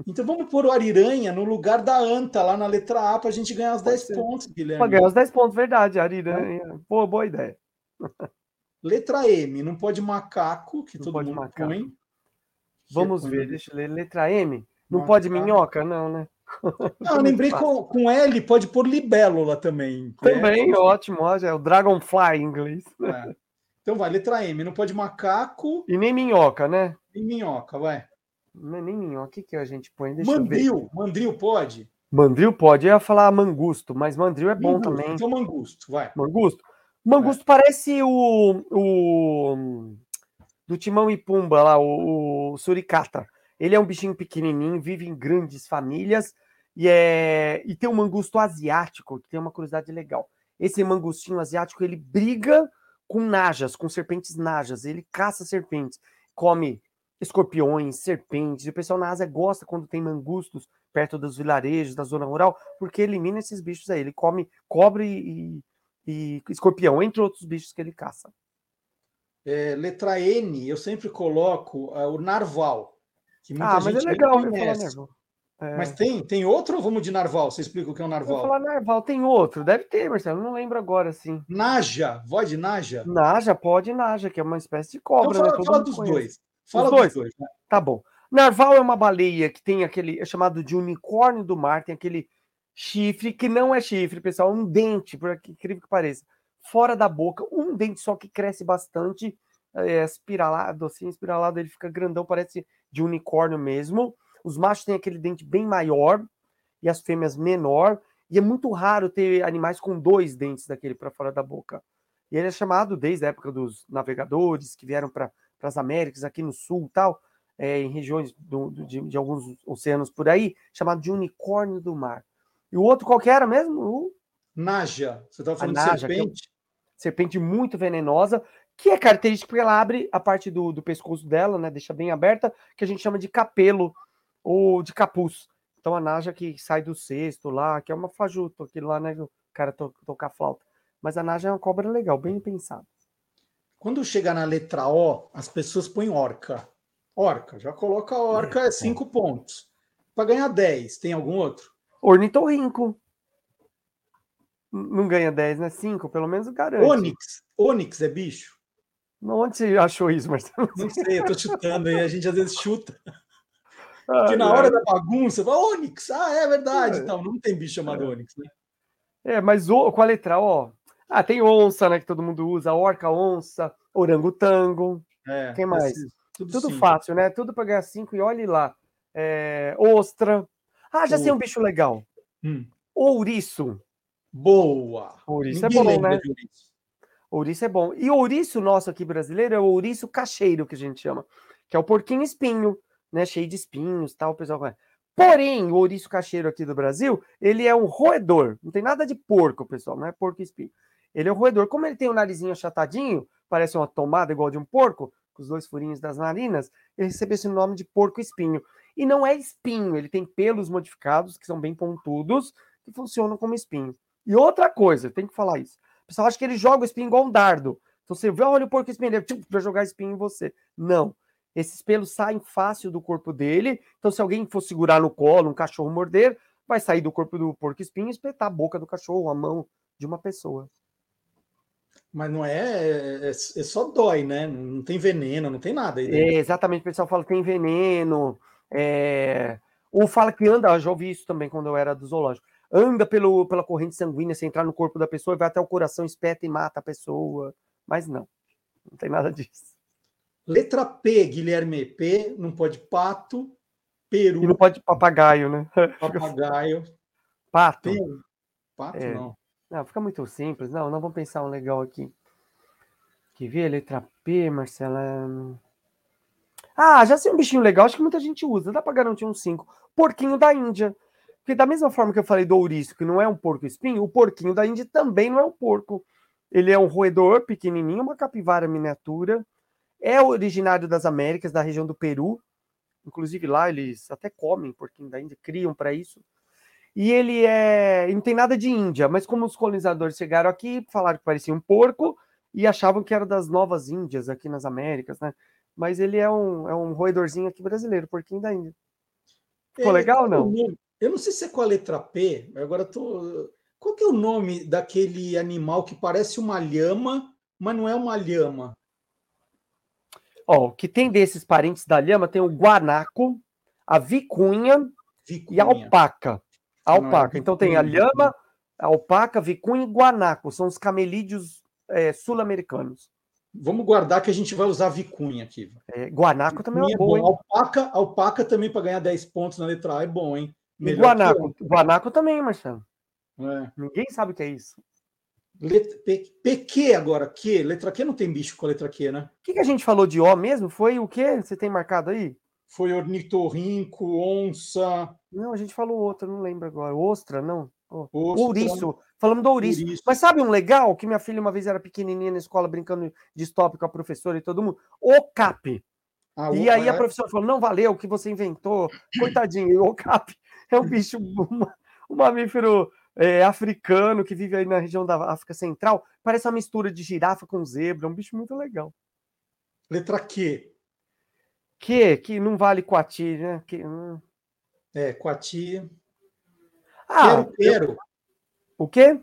Então vamos pôr o Ariranha no lugar da Anta, lá na letra A, para a gente ganhar os Pode 10 ser. pontos, Guilherme. ganhar os 10 pontos, verdade, ariranha. Boa, boa ideia. Letra M, não pode macaco, que Não todo pode mundo macaco. põe. Vamos é ver, deixa eu ler. Letra M. Não Macaco. pode minhoca? Não, né? Não, eu lembrei com, com L, pode pôr libélula também. que é- Também, ótimo, ó, é o Dragonfly em inglês. é. Então vai, letra M, não pode macaco E nem minhoca, né? E minhoca, vai. Não é nem minhoca. O que, que a gente põe? Deixa. Mandril, mandril pode? Mandril pode. Eu ia falar mangusto, mas mandril é bom Mangusto, também. Então mangusto, vai. Mangusto. Mangusto parece o, o do Timão e Pumba lá, o, o suricata. Ele é um bichinho pequenininho, vive em grandes famílias e é e tem um mangusto asiático que tem uma curiosidade legal. Esse mangustinho asiático ele briga com najas, com serpentes najas. Ele caça serpentes, come escorpiões, serpentes. E o pessoal na Ásia gosta quando tem mangustos perto dos vilarejos, da zona rural, porque elimina esses bichos aí. Ele come cobre e, e escorpião, entre outros bichos que ele caça. É, letra N, eu sempre coloco ah, o narval. Que muita Ah, mas é legal falar conhece. narval. É, Mas tem, tem outro ou vamos de narval? Você explica o que é um eu vou narval? falar narval, tem outro, deve ter, Marcelo, não lembro agora assim. Naja, voz de Naja? Naja, pode naja, que é uma espécie de Então cobra, fala, né? Fala dos conhece. dois. Fala dois? dos dois. né? Tá bom. Narval é uma baleia que tem aquele, é chamado de unicórnio do mar, tem aquele chifre, que não é chifre, pessoal, é um dente, por incrível que pareça, fora da boca, um dente só que cresce bastante, é, espiralado, assim, espiralado, ele fica grandão, parece de unicórnio mesmo. Os machos têm aquele dente bem maior e as fêmeas menor, e é muito raro ter animais com dois dentes daquele para fora da boca. E ele é chamado desde a época dos navegadores que vieram para as Américas, aqui no sul e tal, é, em regiões do- do- de, de alguns oceanos por aí, chamado de unicórnio do mar. E o outro qual que era mesmo? O Naja, você estava falando naja, de é serpente? serpente muito venenosa, que é característica porque ela abre a parte do, do pescoço dela, né? Deixa bem aberta, que a gente chama de capelo ou de capuz. Então a naja que sai do cesto lá, que é uma fajuto, aquilo lá, né? O cara to, tocar flauta. Mas a naja é uma cobra legal, bem pensada. Quando chegar na letra O, as pessoas põem orca. Orca, já coloca orca, é 5 pontos. Para ganhar 10, tem algum outro? Ornitorrinco. Não ganha 10, né? 5, pelo menos garante. Onyx. Onyx é bicho? Onde você achou isso, Marcelo? Não sei, eu tô chutando aí, a gente às vezes chuta. Ai, Porque na hora da bagunça, fala Onyx, ah, é verdade. É. Então, não tem bicho chamado Onyx, né? É, mas o, com a letra O. Ah, tem onça, né? Que todo mundo usa, orca, onça, orangotango. É, Quem mais? Tudo, Tudo fácil, né? Tudo para ganhar 5 e olhe lá. É, ostra. Ah, já sei um bicho legal. Hum. Ouriço. Boa! Ouriço é Ninguém bom, lembra né? Ouriço é bom. E ouriço nosso aqui brasileiro é o ouriço cacheiro, que a gente chama. Que é o porquinho espinho, né? Cheio de espinhos tal, o pessoal vai. Porém, o ouriço cacheiro aqui do Brasil, ele é um roedor. Não tem nada de porco, pessoal, não é porco espinho. Ele é um roedor. Como ele tem o narizinho achatadinho, parece uma tomada igual de um porco, com os dois furinhos das narinas, ele recebeu esse nome de porco espinho. E não é espinho, ele tem pelos modificados, que são bem pontudos, que funcionam como espinho. E outra coisa, tem que falar isso. O pessoal acha que ele joga o espinho igual um dardo. Então você vê, olha o porco espinho, ele tchum, vai jogar espinho em você. Não. Esses pelos saem fácil do corpo dele. Então, se alguém for segurar no colo, um cachorro morder, vai sair do corpo do porco espinho e espetar a boca do cachorro, a mão de uma pessoa. Mas não é, é, é só dói, né? Não tem veneno, não tem nada aí. É, exatamente, o pessoal fala que tem veneno. é, Ou fala que anda, já ouvi isso também quando eu era do zoológico. Anda pelo, pela corrente sanguínea, se entrar no corpo da pessoa, vai até o coração, espeta e mata a pessoa. Mas não, não tem nada disso. Letra P, Guilherme P, não pode pato, peru, E não pode papagaio, né? papagaio. Pato. Tem pato, É. não. Não, fica muito simples. Não, não vamos pensar um legal aqui. Que ver, letra P, Marcela. Ah, já sei um bichinho legal, acho que muita gente usa, dá para garantir um 5. Porquinho da Índia. Porque da mesma forma que eu falei do ouriço, que não é um porco espinho, o porquinho da Índia também não é um porco. Ele é um roedor pequenininho, uma capivara miniatura. É originário das Américas, da região do Peru. Inclusive lá eles até comem porquinho da Índia, criam para isso. E ele é. não tem nada de Índia, mas como os colonizadores chegaram aqui, falaram que parecia um porco e achavam que era das novas Índias aqui nas Américas, né? Mas ele é um, é um roedorzinho aqui brasileiro, porquinho da Índia. Ficou é, legal ou não? Eu não sei se é com a letra P, agora tô. Qual que é o nome daquele animal que parece uma lhama, mas não é uma lhama? Ó, o que tem desses parentes da lhama tem o guanaco, a vicunha, vicunha. e a alpaca. A alpaca. É então tem a lhama, a alpaca, vicunha e guanaco. São os camelídeos é, sul-americanos. Vamos guardar que a gente vai usar vicunha aqui. É, guanaco também é, é bom, bom. Alpaca, alpaca também para ganhar 10 pontos na letra A é bom, hein? Melhor e guanaco. Guanaco também, Marcelo. É. Ninguém sabe o que é isso. Letra, P, PQ agora, Q. Letra Q não tem bicho com a letra Q, né? O que, que a gente falou de O mesmo? Foi o quê? Você tem marcado aí? Foi ornitorrinco, onça. Não, a gente falou outro, não lembro agora. Ostra, não. Oh. Ouriço. Falamos do ouriço. ouriço. Mas sabe um legal que minha filha uma vez era pequenininha na escola brincando de stop com a professora e todo mundo? O cap. Ah, e aí é? a professora falou: não valeu o que você inventou, coitadinho. o cap é um bicho, um mamífero é, africano que vive aí na região da África Central. Parece uma mistura de girafa com zebra, é um bicho muito legal. Letra Q. Que, que não vale Coati, né? Que, hum. É, Coati. Ah, quero, quero. O quê?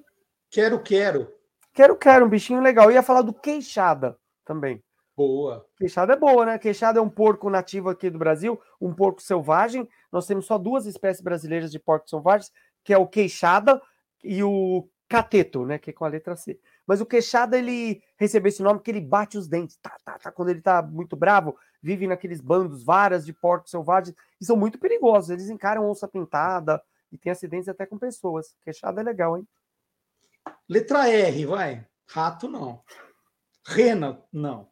Quero, quero. Quero, quero, um bichinho legal. Eu ia falar do queixada também. Boa. Queixada é boa, né? Queixada é um porco nativo aqui do Brasil, um porco selvagem. Nós temos só duas espécies brasileiras de porcos selvagens, que é o queixada e o cateto, né? Que é com a letra C. Mas o queixada, ele recebeu esse nome porque ele bate os dentes. Tá, tá, tá. Quando ele tá muito bravo, vive naqueles bandos, varas de porcos selvagens, e são muito perigosos. Eles encaram onça pintada e tem acidentes até com pessoas. Queixada é legal, hein? Letra R, vai. Rato, não. Rena, não.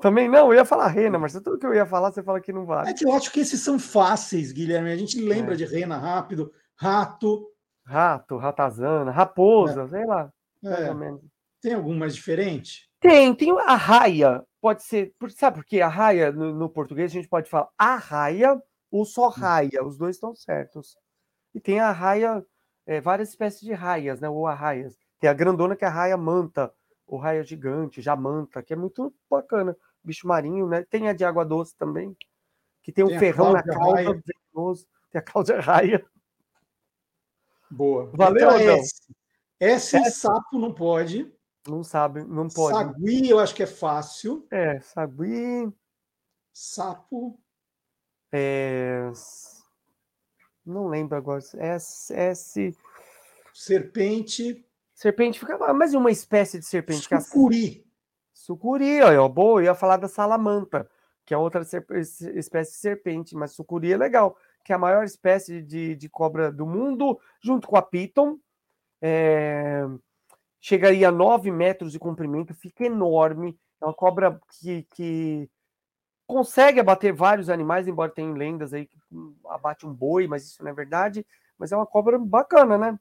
Também não, eu ia falar rena, mas tudo que eu ia falar, você fala que não vale. É que eu acho que esses são fáceis, Guilherme. A gente lembra é. de rena rápido, rato. Rato, ratazana, raposa, é. sei lá. É. Tem algum mais diferente? Tem, tem a raia. Pode ser. Sabe por quê? A raia, no, no português, a gente pode falar a raia ou só hum. raia. Os dois estão certos. E tem a raia, é, várias espécies de raias, né? Ou arraias. Tem a grandona que é a raia manta o raia gigante, jamanta, que é muito bacana. Bicho marinho, né? Tem a de água doce também, que tem um tem ferrão na cauda, venenoso. Tem a Cláudia Raia. Boa. Valeu, então, S. S, S. sapo não pode. Não sabe, não pode. Sagui, eu acho que é fácil. É, sagui. Sapo. É... Não lembro agora. S, S. Serpente. Serpente fica. Mas uma espécie de serpente é Sucuri. Sucuri, ó, boa. Eu ia falar da salamanta, que é outra espécie de serpente, mas sucuri é legal, que é a maior espécie de, de cobra do mundo, junto com a piton. É... Chegaria a 9 metros de comprimento, fica enorme. É uma cobra que, que consegue abater vários animais, embora tenha lendas aí que abate um boi, mas isso não é verdade. Mas é uma cobra bacana, né?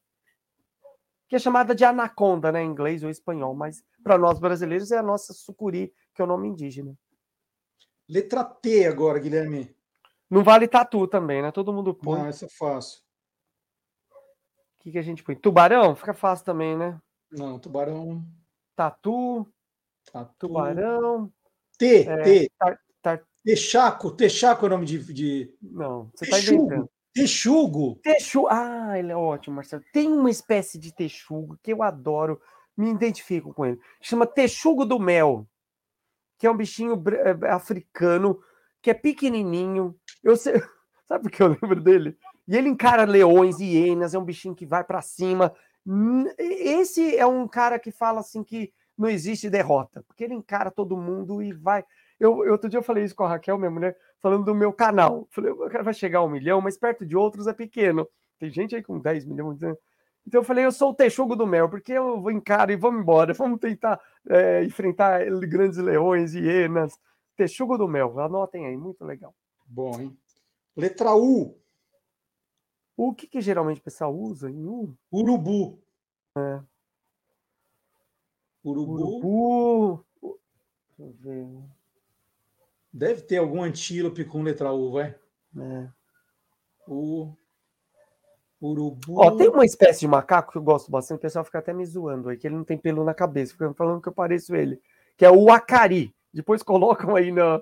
que é chamada de anaconda, né, em inglês ou espanhol, mas para nós brasileiros é a nossa sucuri, que é o nome indígena. Letra T agora, Guilherme. Não vale tatu também, né? Todo mundo põe. Não, essa é fácil. O que, que a gente põe? Tubarão? Fica fácil também, né? Não, tubarão. Tatu. Tatu. Tubarão. T, é, T. Tar, tar... Texaco. Texaco é o nome de. de... Não, você está inventando. Texugo. Texugo. Ah, ele é ótimo, Marcelo. Tem uma espécie de texugo que eu adoro, me identifico com ele. Chama texugo do mel, que é um bichinho eh, africano, que é pequenininho. Eu sei... Sabe por que eu lembro dele? E ele encara leões hienas, é um bichinho que vai para cima. Esse é um cara que fala assim que não existe derrota, porque ele encara todo mundo e vai. Eu, outro dia eu falei isso com a Raquel, minha mulher, falando do meu canal. Falei, o cara vai chegar a um milhão, mas perto de outros é pequeno. Tem gente aí com 10 milhões. Né? Então eu falei, eu sou o texugo do mel, porque eu vou encaro e vamos embora, vamos tentar é, enfrentar grandes leões, hienas. Texugo do mel, anotem aí, muito legal. Bom, hein? Letra U. O que, que geralmente o pessoal usa em U? Urubu. É. Urubu. Urubu. Deixa eu ver. Deve ter algum antílope com letra U, vai. É. O urubu. Ó, tem uma espécie de macaco que eu gosto bastante, o pessoal fica até me zoando aí, que ele não tem pelo na cabeça, fica falando que eu pareço ele, que é o acari. Depois colocam aí no,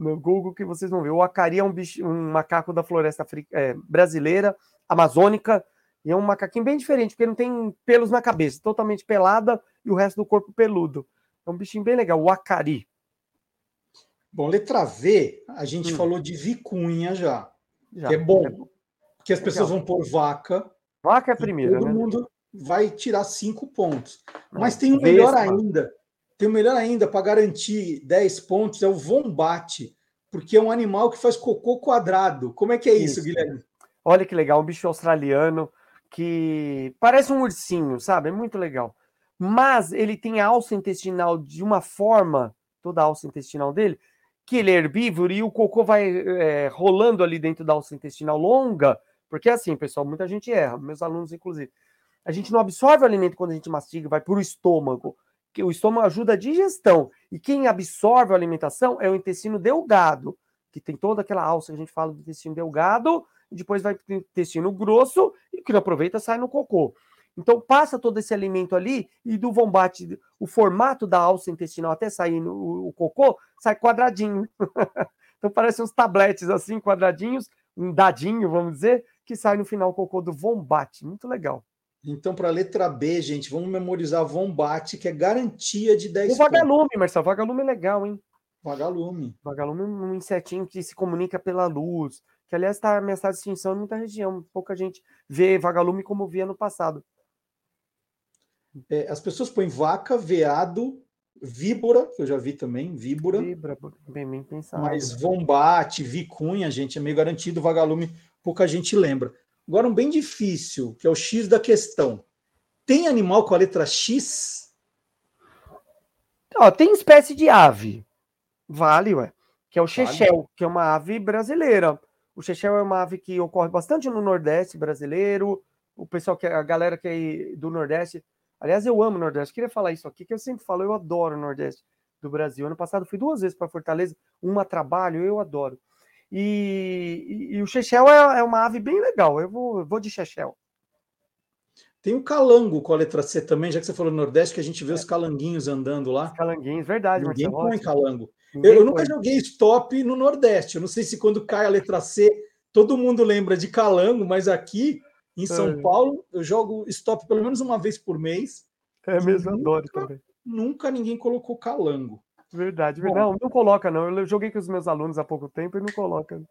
no Google que vocês vão ver. O acari é um, bicho, um macaco da floresta é, brasileira, amazônica, e é um macaquinho bem diferente, porque ele não tem pelos na cabeça, totalmente pelada e o resto do corpo peludo. É um bichinho bem legal, o acari. Bom, letra V, a gente hum. falou de vicunha já. já. Que é bom. É porque as pessoas vão pôr vaca. Vaca é a primeira, todo né? mundo vai tirar cinco pontos. Mas tem um melhor ainda. Tem um melhor ainda para garantir 10 pontos, é o vombate, porque é um animal que faz cocô quadrado. Como é que é isso, isso. Guilherme? Olha que legal, um bicho australiano que parece um ursinho, sabe? É muito legal. Mas ele tem a alça intestinal de uma forma, toda a alça intestinal dele, que ele é herbívoro e o cocô vai é, rolando ali dentro da alça intestinal longa, porque é assim, pessoal, muita gente erra, meus alunos inclusive. A gente não absorve o alimento quando a gente mastiga, vai para o estômago, que o estômago ajuda a digestão. E quem absorve a alimentação é o intestino delgado, que tem toda aquela alça que a gente fala do intestino delgado, e depois vai para o intestino grosso, e que não aproveita sai no cocô. Então passa todo esse alimento ali e do vombate, o formato da alça intestinal até sair no, o cocô, sai quadradinho. então parece uns tabletes assim, quadradinhos, um dadinho, vamos dizer, que sai no final o cocô do vombate. Muito legal. Então, para a letra B, gente, vamos memorizar vombate, que é garantia de 10 O vagalume, Marcelo, vagalume é legal, hein? Vagalume. Vagalume é um insetinho que se comunica pela luz, que aliás está ameaçado de extinção em muita região. Pouca gente vê vagalume como via no passado. É, as pessoas põem vaca, veado, víbora, que eu já vi também, víbora. Víbora, bem, bem pensado. Mas vombate, vicunha, gente, é meio garantido, vagalume, pouca gente lembra. Agora, um bem difícil, que é o X da questão. Tem animal com a letra X? Ó, tem espécie de ave. Vale, ué. Que é o chechel, vale. que é uma ave brasileira. O chechel é uma ave que ocorre bastante no Nordeste brasileiro. O pessoal que a galera que é do Nordeste Aliás, eu amo o Nordeste. Queria falar isso aqui, que eu sempre falo, eu adoro o Nordeste do Brasil. Ano passado fui duas vezes para Fortaleza, uma trabalho, eu adoro. E, e, e o Chechel é, é, uma ave bem legal. Eu vou, vou de Chechel. Tem o calango com a letra C também, já que você falou no Nordeste, que a gente vê é. os calanguinhos andando lá. Os calanguinhos, verdade. Ninguém põe calango. Eu, eu, nunca joguei stop no Nordeste. Eu não sei se quando cai a letra C, todo mundo lembra de calango, mas aqui em São é. Paulo, eu jogo stop pelo menos uma vez por mês. É mesmo, nunca, adoro também. Nunca ninguém colocou calango. Verdade, verdade. Não, não coloca, não. Eu joguei com os meus alunos há pouco tempo e não coloca.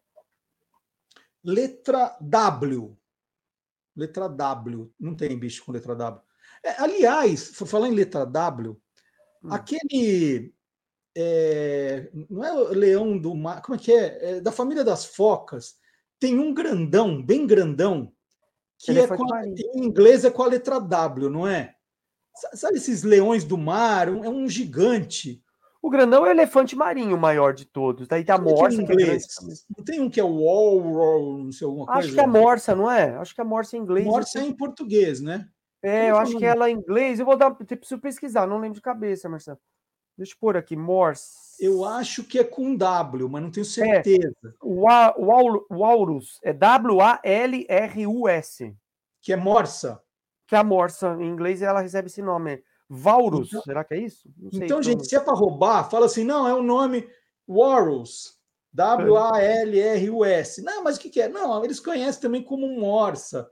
Letra W. Letra W. Não tem bicho com letra W. É, aliás, falar em letra W, hum. aquele. É, não é o leão do mar. Como é que é? é? Da família das focas. Tem um grandão, bem grandão, que é a, em inglês é com a letra W, não é? Sabe esses leões do mar? é um gigante. O grandão é o elefante marinho maior de todos. Daí tem a morsa. Que é inglês. não tem um que é o wall, não sei alguma coisa? Acho que é a morsa, não é? Acho que a morsa é em inglês. Morsa é em português, né? É, eu acho que ela é em inglês. Eu vou dar. Preciso pesquisar, não lembro de cabeça, Marcelo. Deixa eu pôr aqui, morsa. Eu acho que é com W, mas não tenho é. certeza. É, o Walrus é W-A-L-R-U-S. Que é morsa. Que é a morsa. Em inglês ela recebe esse nome. Valrus, então, será que é isso? Sei, então, gente, se é para roubar, fala assim: não, é o nome Walrus. W-A-L-R-U-S. Não, mas o que, que, é? Não, eles conhecem também como morsa.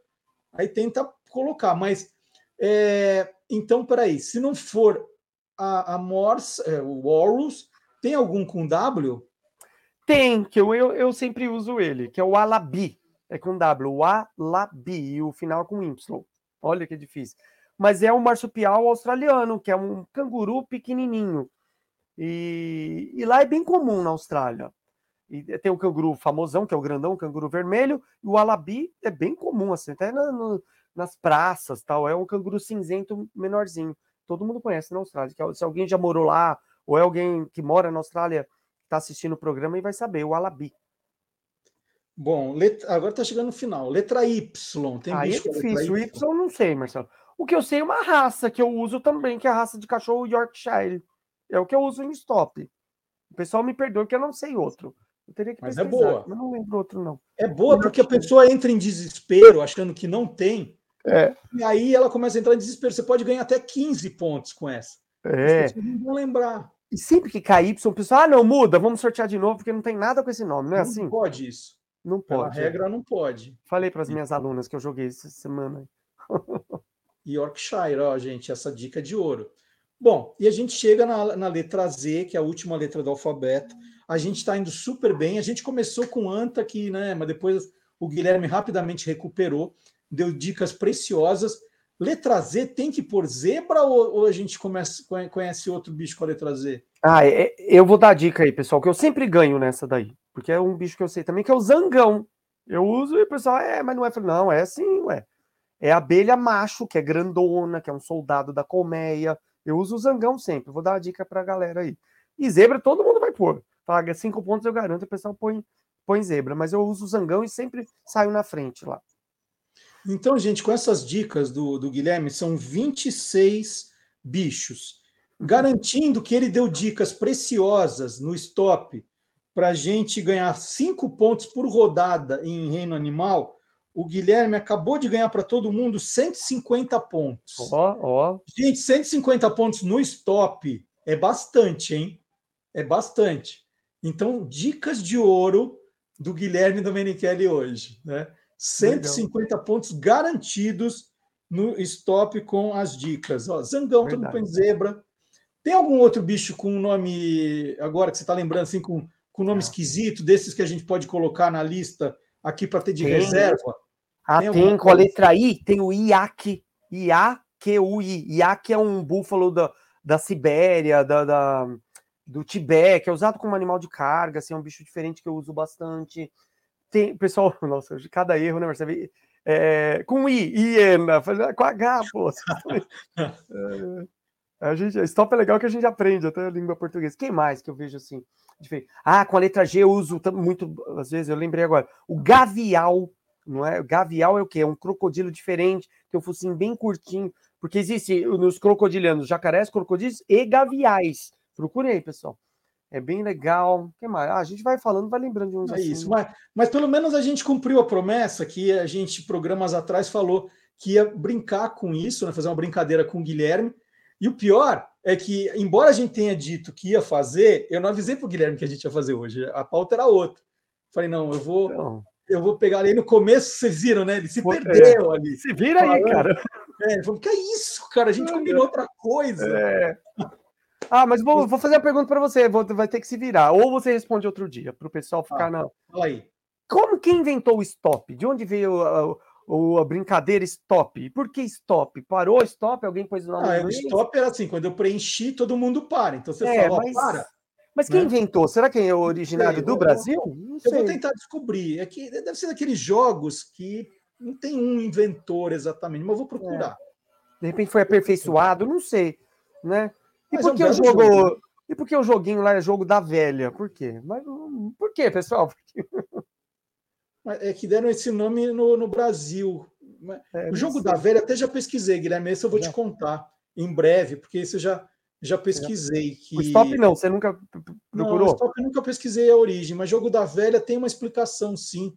Aí tenta colocar, mas. É, então, peraí, se não for a, a morsa, é, o Walrus, tem algum com W? Tem, que eu, eu, eu sempre uso ele, que é o Alabi. É com W, o Alabi, e o final com Y. Olha que difícil. Mas é um marsupial australiano, que é um canguru pequenininho. E, e lá é bem comum na Austrália. E tem o canguru famosão, que é o grandão, o canguru vermelho, e o alabi é bem comum, assim, até no, no, nas praças, tal. É um canguru cinzento menorzinho. Todo mundo conhece na Austrália. É se alguém já morou lá, ou é alguém que mora na Austrália, está assistindo o programa e vai saber, o Alabi. Bom, agora está chegando no final. Letra Y. Tem Aí é bicho letra difícil. O Y eu não sei, Marcelo. O que eu sei é uma raça que eu uso também, que é a raça de cachorro Yorkshire. É o que eu uso em stop. O pessoal me perdoa que eu não sei outro. Eu teria que Mas é boa. Mas não lembro outro, não. É boa porque a pessoa entra em desespero achando que não tem, É. e aí ela começa a entrar em desespero. Você pode ganhar até 15 pontos com essa. É. Não vão lembrar. E sempre que cai Y, o pessoal, ah, não, muda, vamos sortear de novo, porque não tem nada com esse nome, não é não assim? pode isso. Não pode. regra, não pode. Falei para as minhas alunas que eu joguei essa semana. Yorkshire, ó, gente, essa dica de ouro. Bom, e a gente chega na, na letra Z, que é a última letra do alfabeto. A gente está indo super bem. A gente começou com Anta aqui, né? Mas depois o Guilherme rapidamente recuperou, deu dicas preciosas. Letra Z tem que pôr zebra ou, ou a gente começa, conhe- conhece outro bicho com a letra Z? Ah, é- eu vou dar a dica aí, pessoal, que eu sempre ganho nessa daí. Porque é um bicho que eu sei também, que é o zangão. Eu uso e o pessoal, é, mas não é. Não, é assim, ué. É a abelha macho, que é grandona, que é um soldado da colmeia. Eu uso o zangão sempre. Vou dar a dica pra galera aí. E zebra todo mundo vai pôr. Paga cinco pontos, eu garanto, o pessoal põe, põe zebra. Mas eu uso o zangão e sempre saio na frente lá. Então, gente, com essas dicas do, do Guilherme, são 26 bichos, garantindo que ele deu dicas preciosas no stop para a gente ganhar 5 pontos por rodada em reino animal. O Guilherme acabou de ganhar para todo mundo 150 pontos. Ó, ó. Gente, 150 pontos no stop é bastante, hein? É bastante. Então, dicas de ouro do Guilherme Domenichelli hoje, né? 150 pontos garantidos no stop com as dicas. Ó, Zangão, todo mundo Verdade. põe zebra. Tem algum outro bicho com um nome, agora que você está lembrando, assim, com, com nome esquisito, desses que a gente pode colocar na lista aqui para ter de reserva? Ah, Tem tem, com a letra I, tem o IAC. I-A-Q-U-I. IAC é um búfalo da, da Sibéria, da, da- do Tibete, que é usado como animal de carga, assim, é um bicho diferente que eu uso bastante. Tem, pessoal, nossa, de cada erro, né, Marcelo? É, com I, hiena, faz- com H, pô. É, a gente, stop é legal que a gente aprende até a língua portuguesa. Quem mais que eu vejo assim? diferente? Ah, com a letra G eu uso muito, às vezes, eu lembrei agora, o gavial, não é? O gavial é o quê? É um crocodilo diferente, tem um focinho bem curtinho, porque existe nos crocodilianos jacarés, crocodilos e gaviais. Procurem aí, pessoal. É bem legal. O que mais? Ah, a gente vai falando, vai lembrando de uns É assim. isso, mas, mas pelo menos a gente cumpriu a promessa que a gente, programas atrás, falou que ia brincar com isso, né, fazer uma brincadeira com o Guilherme. E o pior é que, embora a gente tenha dito que ia fazer, eu não avisei para o Guilherme que a gente ia fazer hoje. A pauta era outra. Falei, não, eu vou, Então, eu vou pegar ali no começo, vocês viram, né? Ele se Foi- perdeu ali. se vira aí, Falando. cara. É, ele falou, que é isso, cara? A gente combinou outra coisa. É. Ah, mas vou, vou fazer a pergunta para você. Vou, vai ter que se virar. Ou você responde outro dia, para o pessoal ficar Ah. na. Fala aí. Como quem inventou o stop? De onde veio a, a- a brincadeira stop? Por que stop? Parou stop? Alguém pôs o nome Ah, o stop era assim, quando eu preenchi, todo mundo para. Então você É, fala, mas, para. Mas quem né? inventou? Será que é originário sei, do eu- Brasil? Não Eu sei. vou tentar descobrir. É que deve ser daqueles jogos que não tem um inventor exatamente, mas eu vou procurar. De repente foi aperfeiçoado, não sei, né? E Mas por é um que o jogo, jogo. E por que o joguinho lá é jogo da velha? Por quê? Mas hum, por quê, pessoal? Mas É que deram esse nome no, no Brasil. É, o jogo da velha até já pesquisei, Guilherme. Esse eu vou Já. te contar em breve, porque eu já, já pesquisei. Que... O stop não, você nunca p- p- Não, procurou? stop eu nunca pesquisei a origem, mas jogo da velha tem uma explicação, sim.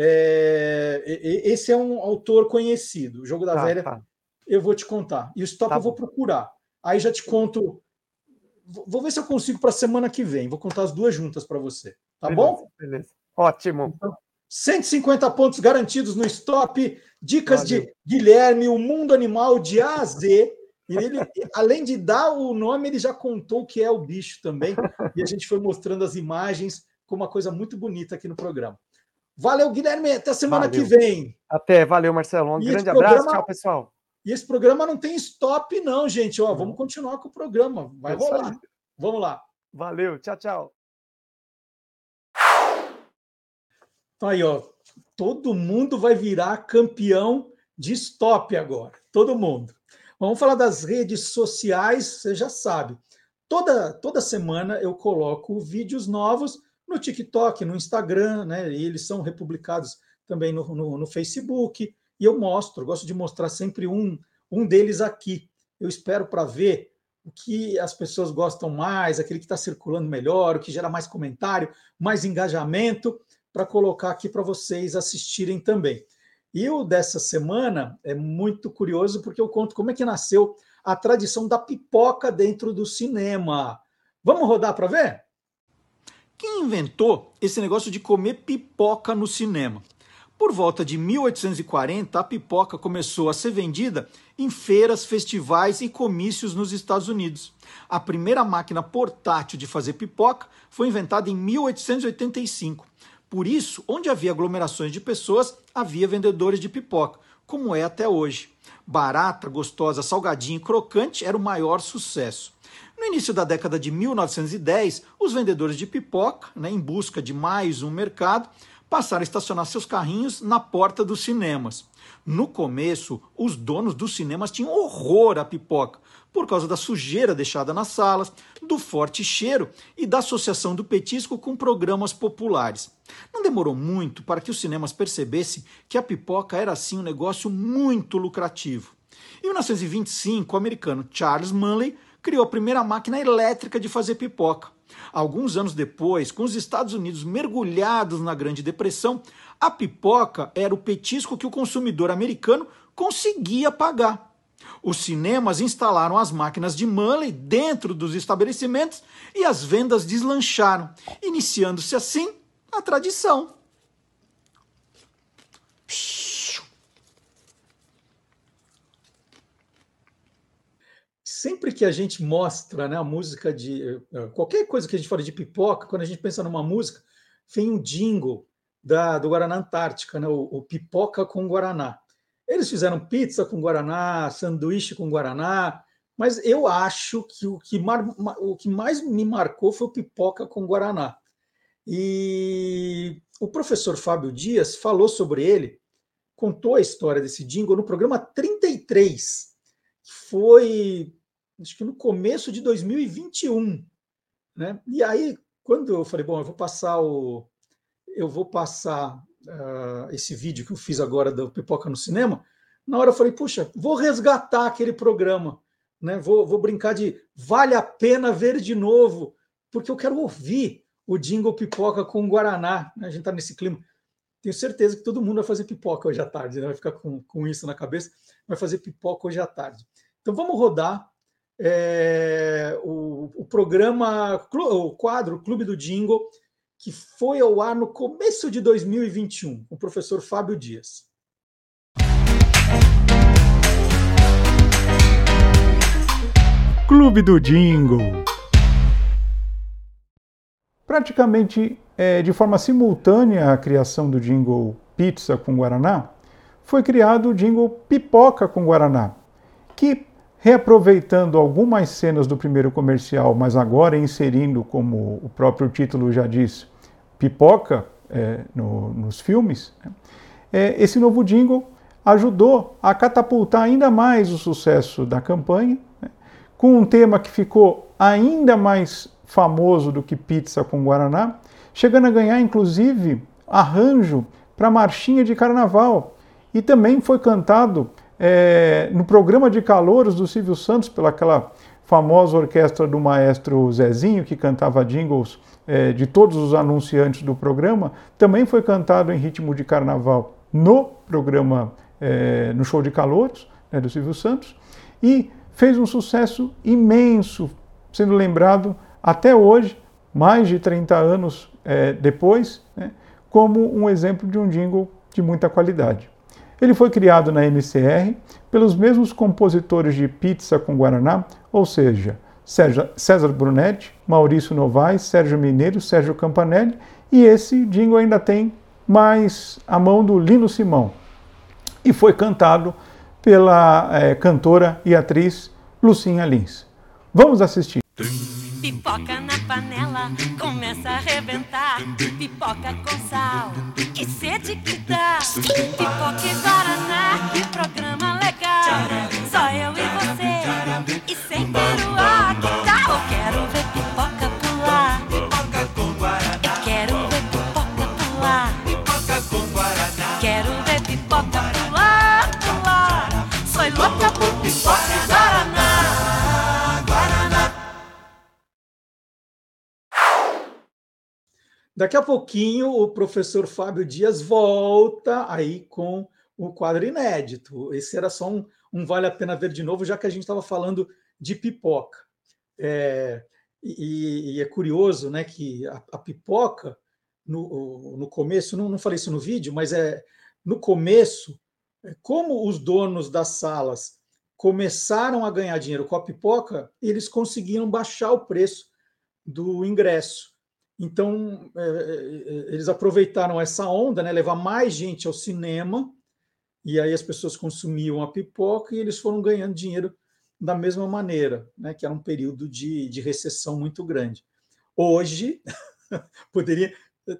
É, esse é um autor conhecido. O jogo da Tá, velha tá. eu vou te contar. E o stop Tá eu vou bom. procurar. Aí já te conto. Vou ver se eu consigo para semana que vem. Vou contar as duas juntas para você. Tá Beleza, bom? Beleza. Ótimo. 150 pontos garantidos no stop. Dicas de Valeu. Guilherme, o mundo animal de A a Z. E ele, além de dar o nome, ele já contou o que é o bicho também. E a gente foi mostrando as imagens com uma coisa muito bonita aqui no programa. Valeu, Guilherme. Até semana Valeu. que vem. Até, valeu, Marcelo. Um E grande esse abraço. programa- Tchau, pessoal. E esse programa não tem stop, não, gente. Ó, vamos continuar com o programa. Vai isso rolar. Vamos lá. Valeu, tchau, tchau. Então aí, ó, todo mundo vai virar campeão de stop agora, todo mundo. Vamos falar das redes sociais, você já sabe. Toda, toda semana eu coloco vídeos novos no TikTok, no Instagram, né? E eles são republicados também no, no, no Facebook. E eu mostro, gosto de mostrar sempre um, um deles aqui. Eu espero para ver o que as pessoas gostam mais, aquele que está circulando melhor, o que gera mais comentário, mais engajamento, para colocar aqui para vocês assistirem também. E o dessa semana é muito curioso porque eu conto como é que nasceu a tradição da pipoca dentro do cinema. Vamos rodar para ver? Quem inventou esse negócio de comer pipoca no cinema? Por volta de 1840, a pipoca começou a ser vendida em feiras, festivais e comícios nos Estados Unidos. A primeira máquina portátil de fazer pipoca foi inventada em 1885. Por isso, onde havia aglomerações de pessoas, havia vendedores de pipoca, como é até hoje. Barata, gostosa, salgadinha e crocante era o maior sucesso. No início da década de 1910, os vendedores de pipoca, né, em busca de mais um mercado, passaram a estacionar seus carrinhos na porta dos cinemas. No começo, os donos dos cinemas tinham horror à pipoca, por causa da sujeira deixada nas salas, do forte cheiro e da associação do petisco com programas populares. Não demorou muito para que os cinemas percebessem que a pipoca era assim um negócio muito lucrativo. Em 1925, o americano Charles Manley criou a primeira máquina elétrica de fazer pipoca. Alguns anos depois, com os Estados Unidos mergulhados na Grande Depressão, a pipoca era o petisco que o consumidor americano conseguia pagar. Os cinemas instalaram as máquinas de Manley dentro dos estabelecimentos e as vendas deslancharam, iniciando-se assim a tradição. sempre que a gente mostra né, a música de. Eh, qualquer coisa que a gente fala de pipoca, quando a gente pensa numa música, vem um jingle da, do Guaraná Antártica, né, o, o Pipoca com Guaraná. Eles fizeram pizza com Guaraná, sanduíche com Guaraná, mas eu acho que o que, mar, o que mais me marcou foi o Pipoca com Guaraná. E o professor Fábio Dias falou sobre ele, contou a história desse jingle no programa 33, que foi acho que no começo de 2021, né? E aí, quando eu falei, bom, eu vou passar o, eu vou passar uh, esse vídeo que eu fiz agora do Pipoca no Cinema, na hora eu falei, puxa, vou resgatar aquele programa, né? Vou, vou brincar de vale a pena ver de novo, porque eu quero ouvir o jingle Pipoca com Guaraná. Né? A gente está nesse clima. Tenho certeza que todo mundo vai fazer pipoca hoje à tarde, né? vai ficar com, com isso na cabeça, vai fazer pipoca hoje à tarde. Então vamos rodar é, o, o, programa, o quadro Clube do Jingle, que foi ao ar no começo de 2021, com o professor Fábio Dias. Clube do Jingle. Praticamente é, de forma simultânea à criação do jingle Pizza com Guaraná, foi criado o jingle Pipoca com Guaraná, que reaproveitando algumas cenas do primeiro comercial, mas agora inserindo, como o próprio título já diz, pipoca é, no, nos filmes, né? é, esse novo jingle ajudou a catapultar ainda mais o sucesso da campanha, né? com um tema que ficou ainda mais famoso do que pizza com Guaraná, chegando a ganhar inclusive arranjo para marchinha de carnaval. E também foi cantado é, no programa de calouros do Silvio Santos, pelaquela famosa orquestra do maestro Zezinho, que cantava jingles é, de todos os anunciantes do programa, também foi cantado em ritmo de carnaval no programa, é, no show de calouros né, do Silvio Santos, e fez um sucesso imenso, sendo lembrado até hoje, mais de 30 anos é, depois, né, como um exemplo de um jingle de muita qualidade. Ele foi criado na MCR pelos mesmos compositores de Pizza com Guaraná, ou seja, César Brunetti, Maurício Novaes, Sérgio Mineiro, Sérgio Campanelli, e esse jingle ainda tem mais a mão do Lino Simão. E foi cantado pela é, cantora e atriz Lucinha Lins. Vamos assistir. Pipoca na panela, começa a arrebentar. Pipoca com sal, que sede que dá. Pipoca e Guaraná, que programa legal. Só eu e você, e sem peruá. Daqui a pouquinho o professor Fábio Dias volta aí com o quadro inédito. Esse era só um, um vale a pena ver de novo, já que a gente estava falando de pipoca. É, e, e, é curioso, né, que a, a pipoca no, no começo, não, não falei isso no vídeo, mas é no começo, é, como os donos das salas começaram a ganhar dinheiro com a pipoca, eles conseguiram baixar o preço do ingresso. Então, é, é, eles aproveitaram essa onda, né, levar mais gente ao cinema, e aí as pessoas consumiam a pipoca e eles foram ganhando dinheiro da mesma maneira, né, que era um período de, de recessão muito grande. Hoje, poderia.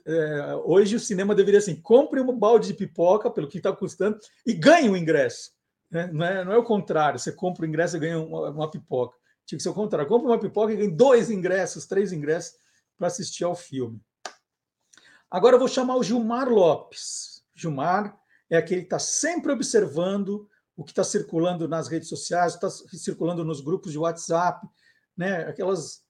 É, hoje o cinema deveria assim: compre um balde de pipoca pelo que está custando e ganhe o ingresso. Né? Não, é, não é o contrário, você compra o ingresso e ganha uma, uma pipoca. Tinha que ser o contrário: compre uma pipoca e ganhe dois ingressos, três ingressos para assistir ao filme. Agora eu vou chamar o Gilmar Lopes. Gilmar é aquele que está sempre observando o que está circulando nas redes sociais, está circulando nos grupos de WhatsApp, né? aquelas,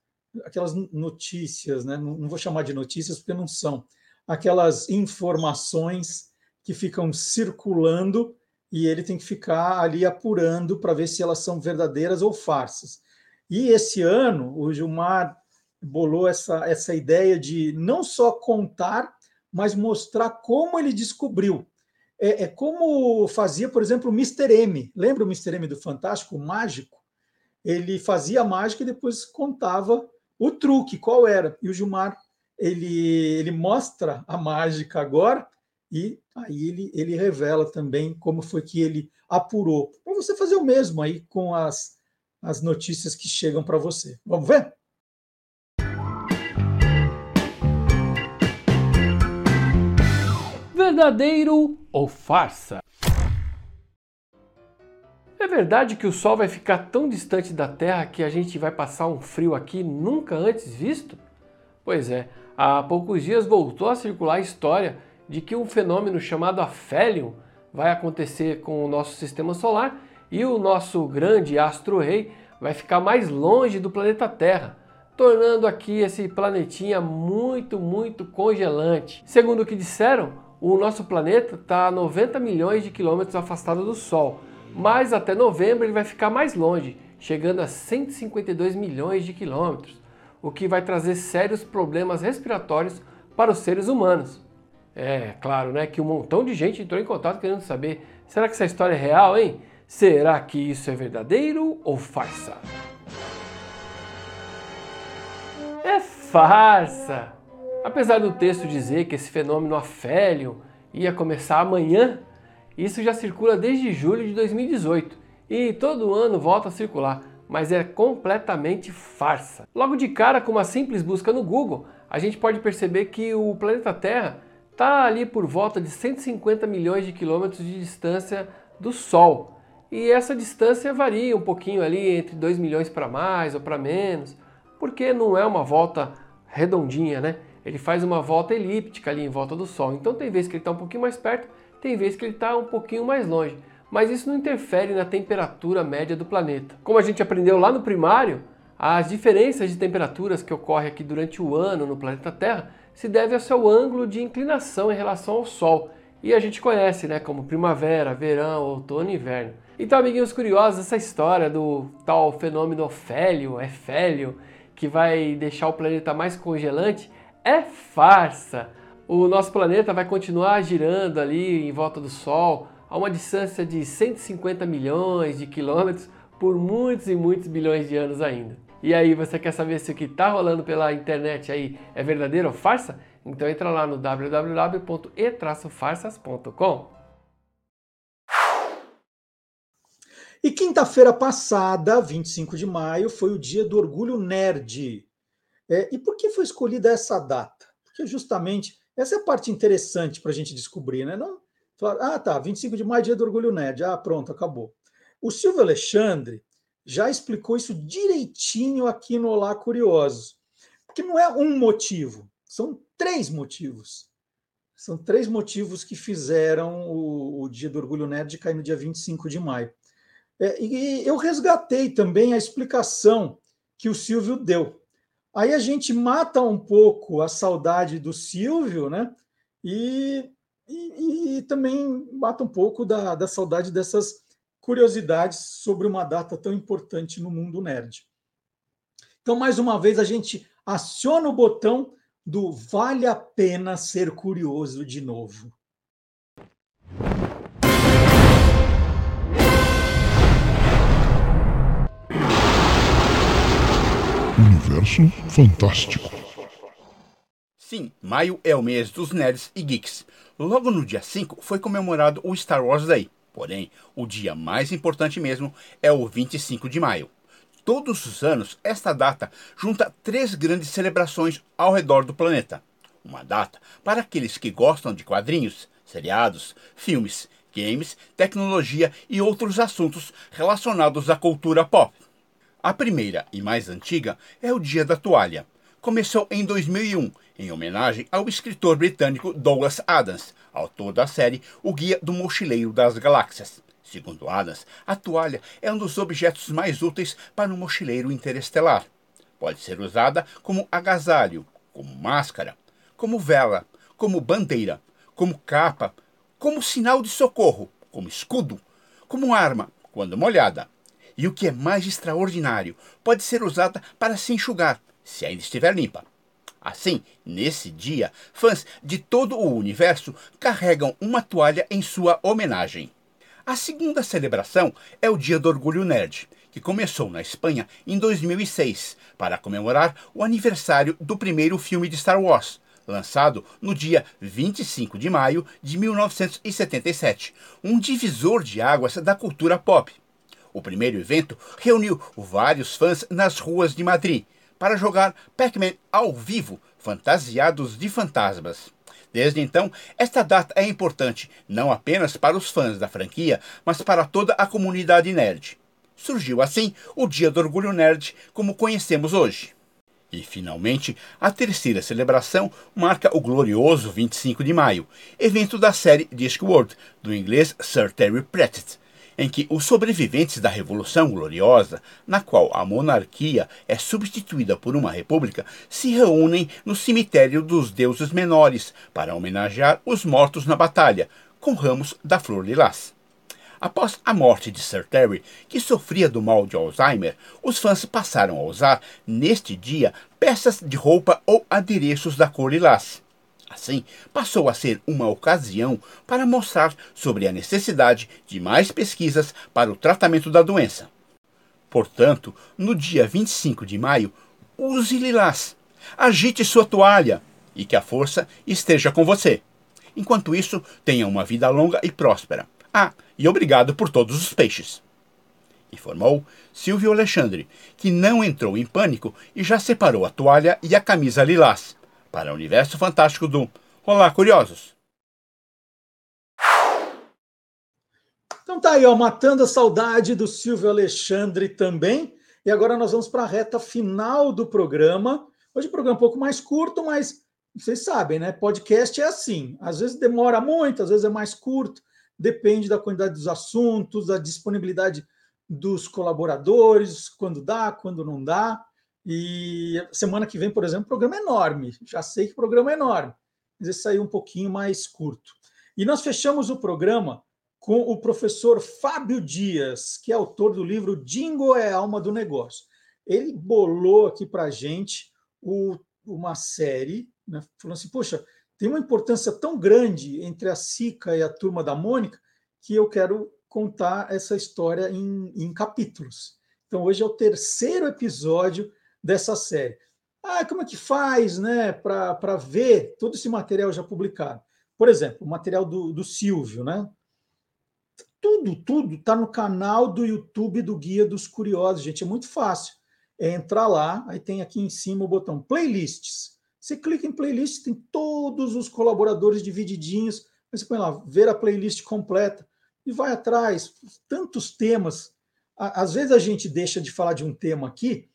aquelas notícias, né? não, não vou chamar de notícias porque não são, aquelas informações que ficam circulando e ele tem que ficar ali apurando para ver se elas são verdadeiras ou farsas. E esse ano, o Gilmar bolou essa, essa ideia de não só contar, mas mostrar como ele descobriu. É, é como fazia, por exemplo, o Mr. M. Lembra o Mr. M do Fantástico, o mágico? Ele fazia a mágica e depois contava o truque, qual era. E o Gilmar, ele, ele mostra a mágica agora e aí ele, ele revela também como foi que ele apurou. Para você fazer o mesmo aí com as, as notícias que chegam para você. Vamos ver? Verdadeiro ou farsa? É verdade que o Sol vai ficar tão distante da Terra que a gente vai passar um frio aqui nunca antes visto? Pois é, há poucos dias voltou a circular a história de que um fenômeno chamado afélion vai acontecer com o nosso sistema solar e o nosso grande astro-rei vai ficar mais longe do planeta Terra, tornando aqui esse planetinha muito, muito congelante. Segundo o que disseram, o nosso planeta está a 90 milhões de quilômetros afastado do Sol, mas até novembro ele vai ficar mais longe, chegando a 152 milhões de quilômetros, o que vai trazer sérios problemas respiratórios para os seres humanos. É claro, né, que um montão de gente entrou em contato querendo saber: será que essa história é real, hein? Será que isso é verdadeiro ou farsa? É farsa! Apesar do texto dizer que esse fenômeno afélio ia começar amanhã, isso já circula desde julho de 2018 e todo ano volta a circular, mas é completamente farsa. Logo de cara, com uma simples busca no Google, a gente pode perceber que o planeta Terra está ali por volta de 150 milhões de quilômetros de distância do Sol. E essa distância varia um pouquinho ali entre 2 milhões para mais ou para menos, porque não é uma volta redondinha, né? Ele faz uma volta elíptica ali em volta do Sol. Então tem vezes que ele está um pouquinho mais perto, tem vezes que ele está um pouquinho mais longe. Mas isso não interfere na temperatura média do planeta. Como a gente aprendeu lá no primário, as diferenças de temperaturas que ocorrem aqui durante o ano no planeta Terra se deve ao seu ângulo de inclinação em relação ao Sol. E a gente conhece, né, como primavera, verão, outono e inverno. Então, amiguinhos curiosos, essa história do tal fenômeno Ofélio, Efélio, que vai deixar o planeta mais congelante, é farsa. O nosso planeta vai continuar girando ali em volta do Sol a uma distância de 150 milhões de quilômetros por muitos e muitos bilhões de anos ainda. E aí, você quer saber se o que está rolando pela internet aí é verdadeiro ou farsa? Então entra lá no www.e-farsas.com. E quinta-feira passada, 25 de maio, foi o dia do orgulho nerd. É, e por que foi escolhida essa data? Porque justamente essa é a parte interessante para a gente descobrir, né? Não, ah, tá, 25 de maio, dia do Orgulho Nerd. Ah, pronto, acabou. O Silvio Alexandre já explicou isso direitinho aqui no Olá Curiosos. Porque não é um motivo, são três motivos. São três motivos que fizeram o, o Dia do Orgulho Nerd cair no dia 25 de maio. É, e eu resgatei também a explicação que o Silvio deu. Aí a gente mata um pouco a saudade do Silvio, né? E, e, e também mata um pouco da, da saudade dessas curiosidades sobre uma data tão importante no mundo nerd. Então, mais uma vez, a gente aciona o botão do vale a pena ser curioso de novo. Universo Fantástico. Sim, maio é o mês dos nerds e geeks. Logo no dia 5 foi comemorado o Star Wars Day. Porém, o dia mais importante mesmo é o 25 de maio. Todos os anos, esta data junta três grandes celebrações ao redor do planeta. Uma data para aqueles que gostam de quadrinhos, seriados, filmes, games, tecnologia e outros assuntos relacionados à cultura pop. A primeira e mais antiga é o Dia da Toalha. Começou em 2001, em homenagem ao escritor britânico Douglas Adams, autor da série O Guia do Mochileiro das Galáxias. Segundo Adams, a toalha é um dos objetos mais úteis para um mochileiro interestelar. Pode ser usada como agasalho, como máscara, como vela, como bandeira, como capa, como sinal de socorro, como escudo, como arma, quando molhada. E o que é mais extraordinário, pode ser usada para se enxugar, se ainda estiver limpa. Assim, nesse dia, fãs de todo o universo carregam uma toalha em sua homenagem. A segunda celebração é o Dia do Orgulho Nerd, que começou na Espanha em 2006 para comemorar o aniversário do primeiro filme de Star Wars, lançado no dia 25 de maio de 1977, um divisor de águas da cultura pop. O primeiro evento reuniu vários fãs nas ruas de Madrid para jogar Pac-Man ao vivo, fantasiados de fantasmas. Desde então, esta data é importante não apenas para os fãs da franquia, mas para toda a comunidade nerd. Surgiu assim o Dia do Orgulho Nerd como conhecemos hoje. E, finalmente, a terceira celebração marca o glorioso 25 de maio, evento da série Discworld, do inglês Sir Terry Pratchett, em que os sobreviventes da Revolução Gloriosa, na qual a monarquia é substituída por uma república, se reúnem no cemitério dos deuses menores para homenagear os mortos na batalha, com ramos da flor lilás. Após a morte de Sir Terry, que sofria do mal de Alzheimer, os fãs passaram a usar, neste dia, peças de roupa ou adereços da cor lilás. Assim, passou a ser uma ocasião para mostrar sobre a necessidade de mais pesquisas para o tratamento da doença. Portanto, no dia 25 de maio, use lilás, agite sua toalha e que a força esteja com você. Enquanto isso, tenha uma vida longa e próspera. Ah, e obrigado por todos os peixes. Informou Silvio Alexandre, que não entrou em pânico e já separou a toalha e a camisa lilás para o universo fantástico do Olá, curiosos! Então tá aí, ó, matando a saudade do Silvio Alexandre também. E agora nós vamos para a reta final do programa. Hoje o programa é um pouco mais curto, mas vocês sabem, né? Podcast é assim. Às vezes demora muito, às vezes é mais curto. Depende da quantidade dos assuntos, da disponibilidade dos colaboradores, quando dá, quando não dá. E semana que vem, por exemplo, o programa é enorme. Já sei que o programa é enorme, mas esse saiu um pouquinho mais curto. E nós fechamos o programa com o professor Fábio Dias, que é autor do livro Dingo é a alma do negócio. Ele bolou aqui para a gente o, uma série, né, falando assim: poxa, tem uma importância tão grande entre a Sica e a turma da Mônica que eu quero contar essa história em, em capítulos. Então, hoje é o terceiro episódio dessa série. Ah, como é que faz né, para ver todo esse material já publicado? Por exemplo, o material do, do Silvio, né? Tudo, tudo está no canal do YouTube do Guia dos Curiosos, gente. É muito fácil. é entrar lá, aí tem aqui em cima o botão playlists. Você clica em playlist, tem todos os colaboradores divididinhos, você põe lá, ver a playlist completa e vai atrás, tantos temas. Às vezes a gente deixa de falar de um tema aqui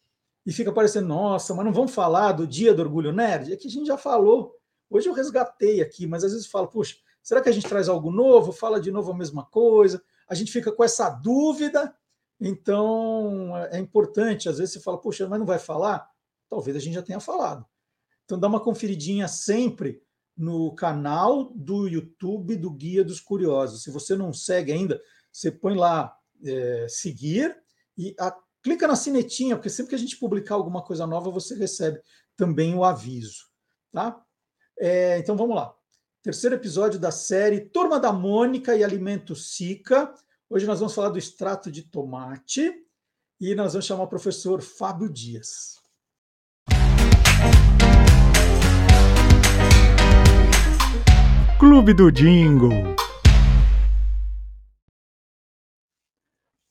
e fica parecendo, nossa, mas não vamos falar do dia do orgulho nerd? É que a gente já falou. Hoje eu resgatei aqui, mas às vezes falo, puxa, será que a gente traz algo novo? Fala de novo a mesma coisa? A gente fica com essa dúvida, então é importante. Às vezes você fala, puxa, mas não vai falar? Talvez a gente já tenha falado. Então dá uma conferidinha sempre no canal do YouTube do Guia dos Curiosos. Se você não segue ainda, você põe lá é, seguir e a, clica na sinetinha, porque sempre que a gente publicar alguma coisa nova, você recebe também o aviso. Tá? É, então vamos lá. Terceiro episódio da série Turma da Mônica e Alimento Sica. Hoje nós vamos falar do extrato de tomate e nós vamos chamar o professor Fábio Dias. Clube do Jingle.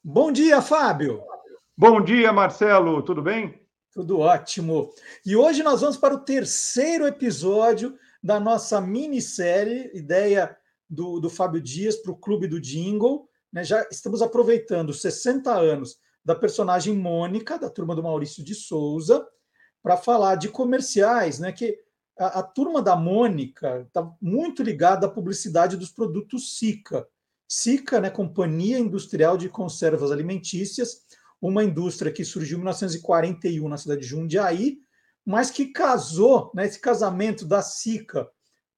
Bom dia, Fábio. Bom dia, Marcelo. Tudo bem? Tudo ótimo. E hoje nós vamos para o terceiro episódio da nossa minissérie, ideia do, do Fábio Dias para o Clube do Jingle. Né? Já estamos aproveitando os 60 anos da personagem Mônica, da turma do Maurício de Souza, para falar de comerciais, né? Que a, a turma da Mônica está muito ligada à publicidade dos produtos Sica. Sica, né, Companhia Industrial de Conservas Alimentícias, uma indústria que surgiu em 1941 na cidade de Jundiaí, mas que casou, né, esse casamento da Sica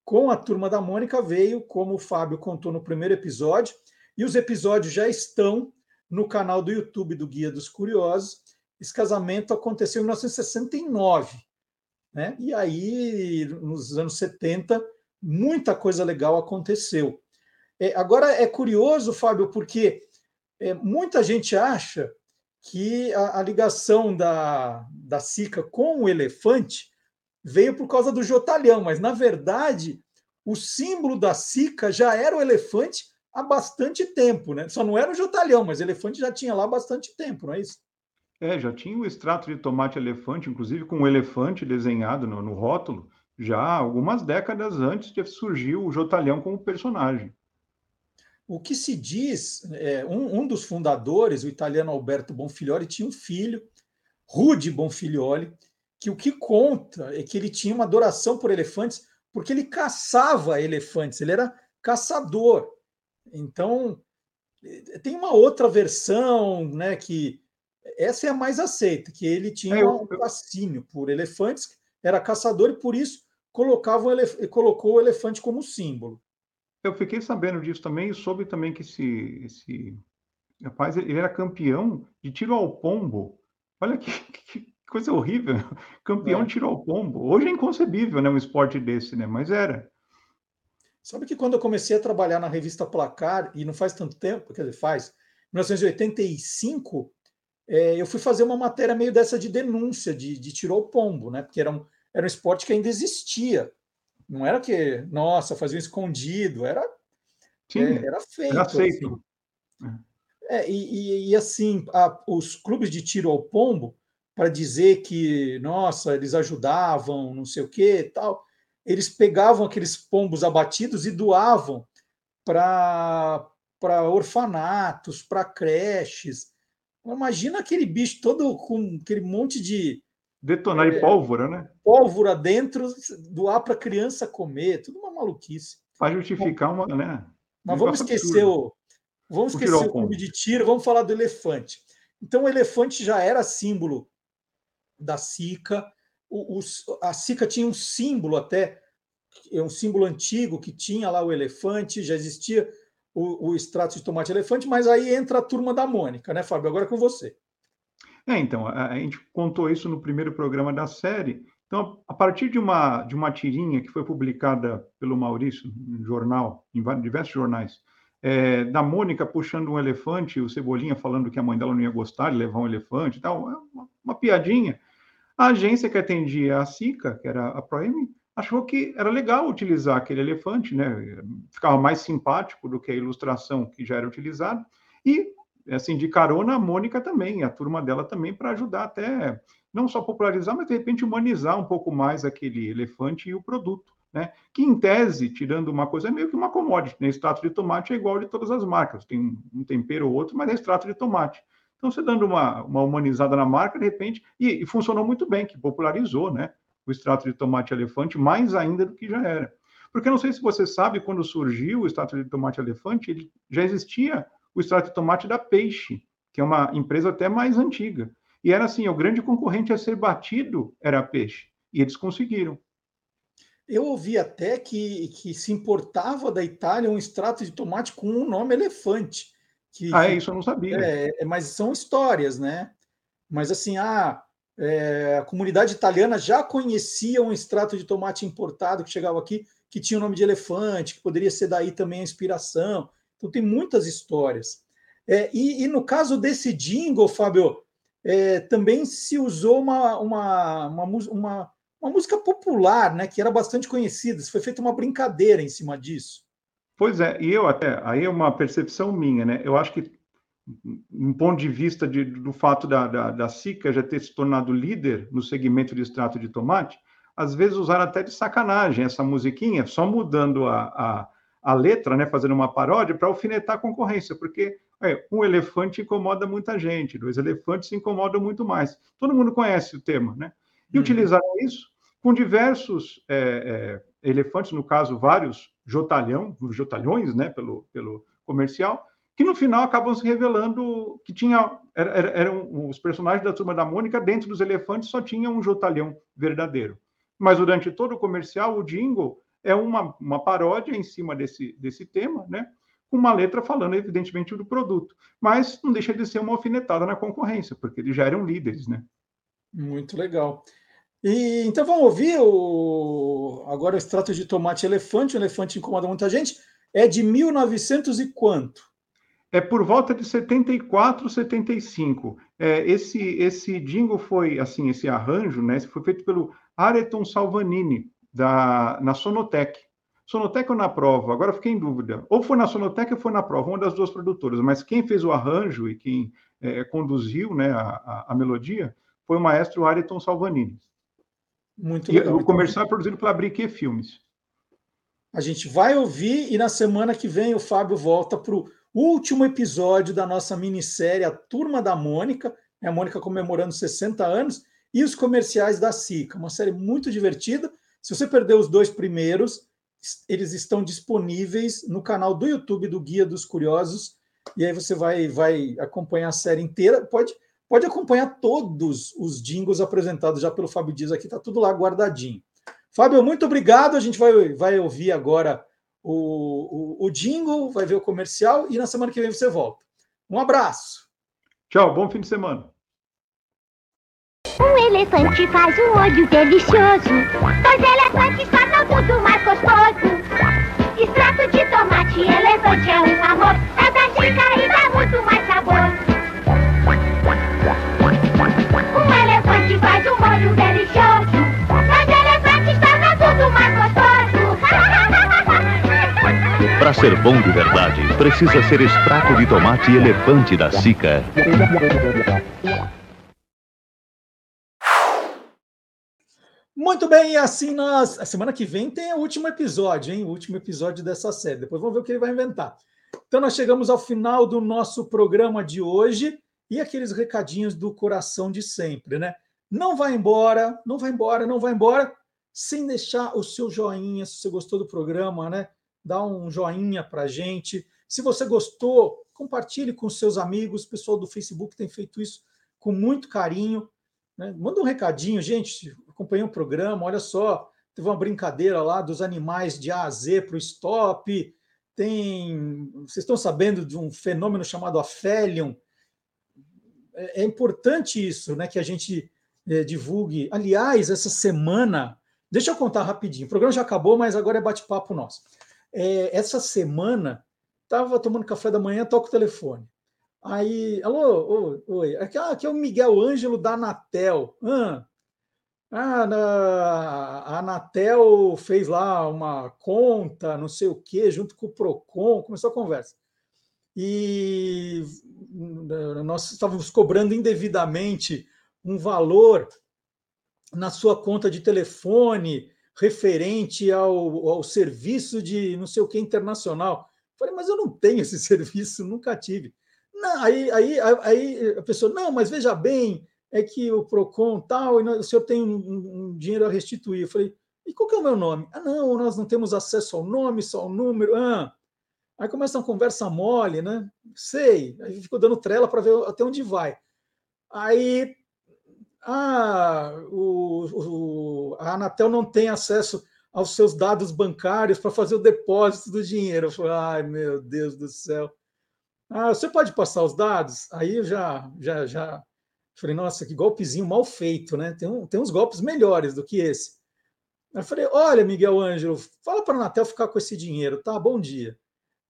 com a turma da Mônica veio, como o Fábio contou no primeiro episódio, e os episódios já estão no canal do YouTube do Guia dos Curiosos. Esse casamento aconteceu em 1969. Né? E aí, nos anos 70, muita coisa legal aconteceu. É, agora é curioso, Fábio, porque é, muita gente acha que a, a, ligação da, da Sica com o elefante veio por causa do Jotalhão, mas na verdade o símbolo da Sica já era o elefante há bastante tempo, né? Só não era o Jotalhão, mas o elefante já tinha lá há bastante tempo, não é isso? É, já tinha o extrato de tomate elefante, inclusive com o elefante desenhado no, no rótulo, já algumas décadas antes de surgir o Jotalhão como personagem. O que se diz, é, um, um, dos fundadores, o italiano Alberto Bonfiglioli, tinha um filho, Rudy Bonfiglioli, que o que conta é que ele tinha uma adoração por elefantes, porque ele caçava elefantes, ele era caçador. Então, tem uma outra versão, né, que essa é a mais aceita, que ele tinha é, um fascínio por elefantes, era caçador e por isso colocava o colocou o elefante como símbolo. Eu fiquei sabendo disso também e soube também que esse, esse rapaz ele era campeão de tiro ao pombo. Olha que, que coisa horrível. Campeão é. de tiro ao pombo. Hoje é inconcebível, né, um esporte desse, né? Mas era. Sabe que quando eu comecei a trabalhar na revista Placar, e não faz tanto tempo, quer dizer, faz, 1985, é, eu fui fazer uma matéria meio dessa de denúncia de, de tirou o pombo, né? Porque era um, era um esporte que ainda existia. Não era que, nossa, fazia um escondido, era, Sim, é, era feito. Era feito. Assim. É, e, e, assim, a, os clubes de tiro ao pombo, para dizer que, nossa, eles ajudavam, não sei o que tal, eles pegavam aqueles pombos abatidos e doavam para orfanatos, para creches, Imagina aquele bicho todo com aquele monte de. Detonar de é, pólvora, né? Pólvora dentro, doar para criança comer, tudo uma maluquice. Para justificar uma, né? Mas vamos esquecer o. Vamos esquecer o clube de tiro, vamos falar do elefante. Então, o elefante já era símbolo da Sica. O, o, a Sica tinha um símbolo até, é um símbolo antigo que tinha lá o elefante, já existia o, o extrato de tomate elefante, mas aí entra a turma da Mônica, né, Fábio? Agora é com você. É, então, a, gente contou isso no primeiro programa da série. Então, a partir de uma, de uma tirinha que foi publicada pelo Maurício, no jornal, em diversos jornais, é, da Mônica puxando um elefante, o Cebolinha falando que a mãe dela não ia gostar de levar um elefante e tal, é uma, uma piadinha. A agência que atendia a SICA, que era a Proem, achou que era legal utilizar aquele elefante, né? Ficava mais simpático do que a ilustração que já era utilizada. E assim, de carona a Mônica também, a turma dela também, para ajudar até, não só popularizar, mas de repente humanizar um pouco mais aquele elefante e o produto. Né? Que em tese, tirando uma coisa, é meio que uma commodity. Né? Extrato de tomate é igual de todas as marcas, tem um tempero ou outro, mas é extrato de tomate. Então, você dando uma, uma humanizada na marca, de repente, e, e funcionou muito bem, que popularizou né? o extrato de tomate elefante mais ainda do que já era. Porque não sei se você sabe, quando surgiu o extrato de tomate elefante, ele já existia o extrato de tomate da Peixe, que é uma empresa até mais antiga. E era assim, o grande concorrente a ser batido era a Peixe. E eles conseguiram. Eu ouvi até que, que se importava da Itália um extrato de tomate com o um nome elefante. Que, ah, é isso eu não sabia. É, é, mas são histórias, né? Mas assim, ah, é, a comunidade italiana já conhecia um extrato de tomate importado que chegava aqui que tinha o nome de elefante, que poderia ser daí também a inspiração. Então, tem muitas histórias. É, e, e, no caso desse jingle, Fábio, é, também se usou uma, uma, uma, uma, uma música popular, né, que era bastante conhecida. Foi feita uma brincadeira em cima disso. Pois é, e eu até, aí é uma percepção minha, né? Eu acho que, um ponto de vista de, do fato da, da, da SICA já ter se tornado líder no segmento de extrato de tomate, às vezes usaram até de sacanagem essa musiquinha, só mudando a, a, a letra, né, fazendo uma paródia para alfinetar a concorrência, porque é, um elefante incomoda muita gente, dois elefantes incomodam muito mais. Todo mundo conhece o tema, né? E uhum. utilizaram isso com diversos é, é, elefantes, no caso, vários jotalhão, jotalhões, né, pelo, pelo comercial, que no final acabam se revelando que tinha eram, eram os personagens da turma da Mônica dentro dos elefantes só tinha um jotalhão verdadeiro mas durante todo o comercial, o jingle é uma, uma paródia em cima desse, desse tema, né? com uma letra falando, evidentemente, do produto. Mas não deixa de ser uma alfinetada na concorrência, porque eles já eram líderes, né? Muito legal. E, então vamos ouvir o agora o extrato de tomate elefante, o elefante incomoda muita gente, é de 1900 e quanto? É por volta de 74, 75. É, esse esse jingle foi assim, esse arranjo, né, foi feito pelo Areton Salvanini, da, na Sonotec. Sonotec ou na prova? Agora fiquei em dúvida. Ou foi na Sonotec ou foi na prova, uma das duas produtoras. Mas quem fez o arranjo e quem é, conduziu né, a, a, a, melodia foi o maestro Areton Salvanini. Muito e legal. O comercial é produzido pela Brique Filmes. A gente vai ouvir e na semana que vem o Fábio volta para o último episódio da nossa minissérie A Turma da Mônica. É a Mônica comemorando 60 anos e os comerciais da SICA. Uma série muito divertida. Se você perdeu os dois primeiros, eles estão disponíveis no canal do YouTube do Guia dos Curiosos. E aí você vai, vai acompanhar a série inteira. Pode, pode acompanhar todos os jingles apresentados já pelo Fábio Dias aqui, está tudo lá guardadinho. Fábio, muito obrigado. A gente vai, vai ouvir agora o, o, o jingle, vai ver o comercial e na semana que vem você volta. Um abraço. Tchau, bom fim de semana. Elefante faz um olho delicioso. Dois elefantes tornam tudo mais gostoso. Extrato de tomate, elefante é um amor. É da chica e dá muito mais sabor. Um elefante faz um molho delicioso. Dois elefantes tornam tudo mais gostoso. Para ser bom de verdade, precisa ser extrato de tomate elefante da Sica. Muito bem, e assim nós. A semana que vem tem o último episódio, hein? O último episódio dessa série. Depois vamos ver o que ele vai inventar. Então, nós chegamos ao final do nosso programa de hoje e aqueles recadinhos do coração de sempre, né? Não vai embora, não vai embora, não vai embora, sem deixar o seu joinha, se você gostou do programa, né? Dá um joinha pra gente. Se você gostou, compartilhe com seus amigos. O pessoal do Facebook tem feito isso com muito carinho. Né? Manda um recadinho, gente acompanhei um programa, olha só, teve uma brincadeira lá dos animais de A a Z para o stop. Tem. Vocês estão sabendo de um fenômeno chamado afélion? É, é importante isso, né? Que a gente é, divulgue. Aliás, essa semana, deixa eu contar rapidinho. O programa já acabou, mas agora é bate-papo nosso. É, essa semana, estava tomando café da manhã, toco o telefone. Aí, alô, oi, aqui, ah, aqui é o Miguel Ângelo da Anatel. Ah, ah, a Anatel fez lá uma conta, não sei o quê, junto com o Procon, começou a conversa. e nós estávamos cobrando indevidamente um valor na sua conta de telefone referente ao, ao serviço de não sei o que internacional. Falei, mas eu não tenho esse serviço, nunca tive. Não, aí, aí, aí a pessoa, não, mas veja bem, é que o PROCON tal, e o senhor tem um, um, dinheiro a restituir. Eu falei, e qual que é o meu nome? Ah, não, nós não temos acesso ao nome, só ao número. Ah. Aí começa uma conversa mole, né? Sei. Aí ficou dando trela para ver até onde vai. Aí ah, o, o, a Anatel não tem acesso aos seus dados bancários para fazer o depósito do dinheiro. Eu falei, ai meu Deus do céu. Ah, você pode passar os dados? Aí eu já, já, já falei, nossa, que golpezinho mal feito, né? Tem, um, tem uns golpes melhores do que esse. Eu falei, olha, Miguel Ângelo, fala para a Anatel ficar com esse dinheiro, tá? Bom dia.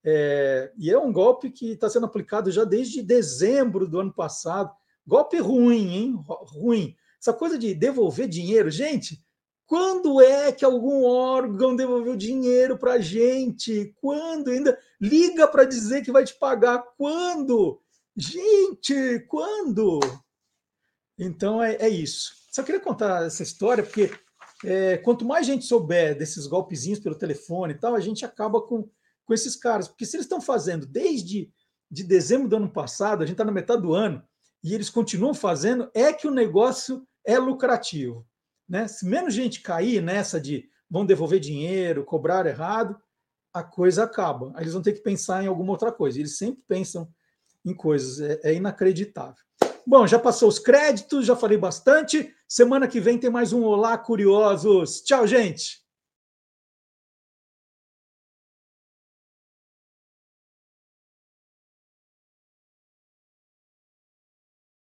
É, e é um golpe que está sendo aplicado já desde dezembro do ano passado. Golpe ruim, hein? Ruim. Essa coisa de devolver dinheiro, gente, quando é que algum órgão devolveu dinheiro para a gente? Quando? Ainda liga para dizer que vai te pagar. Quando? Gente, quando? Então é, é isso. Só queria contar essa história, porque é, quanto mais gente souber desses golpezinhos pelo telefone e tal, a gente acaba com, com esses caras. Porque se eles estão fazendo desde de dezembro do ano passado, a gente está na metade do ano, e eles continuam fazendo, é que o negócio é lucrativo. Né? Se menos gente cair nessa de vão devolver dinheiro, cobrar errado, a coisa acaba. Aí eles vão ter que pensar em alguma outra coisa. Eles sempre pensam em coisas, é, é inacreditável. Bom, já passou os créditos, já falei bastante. Semana que vem tem mais um Olá Curiosos. Tchau, gente!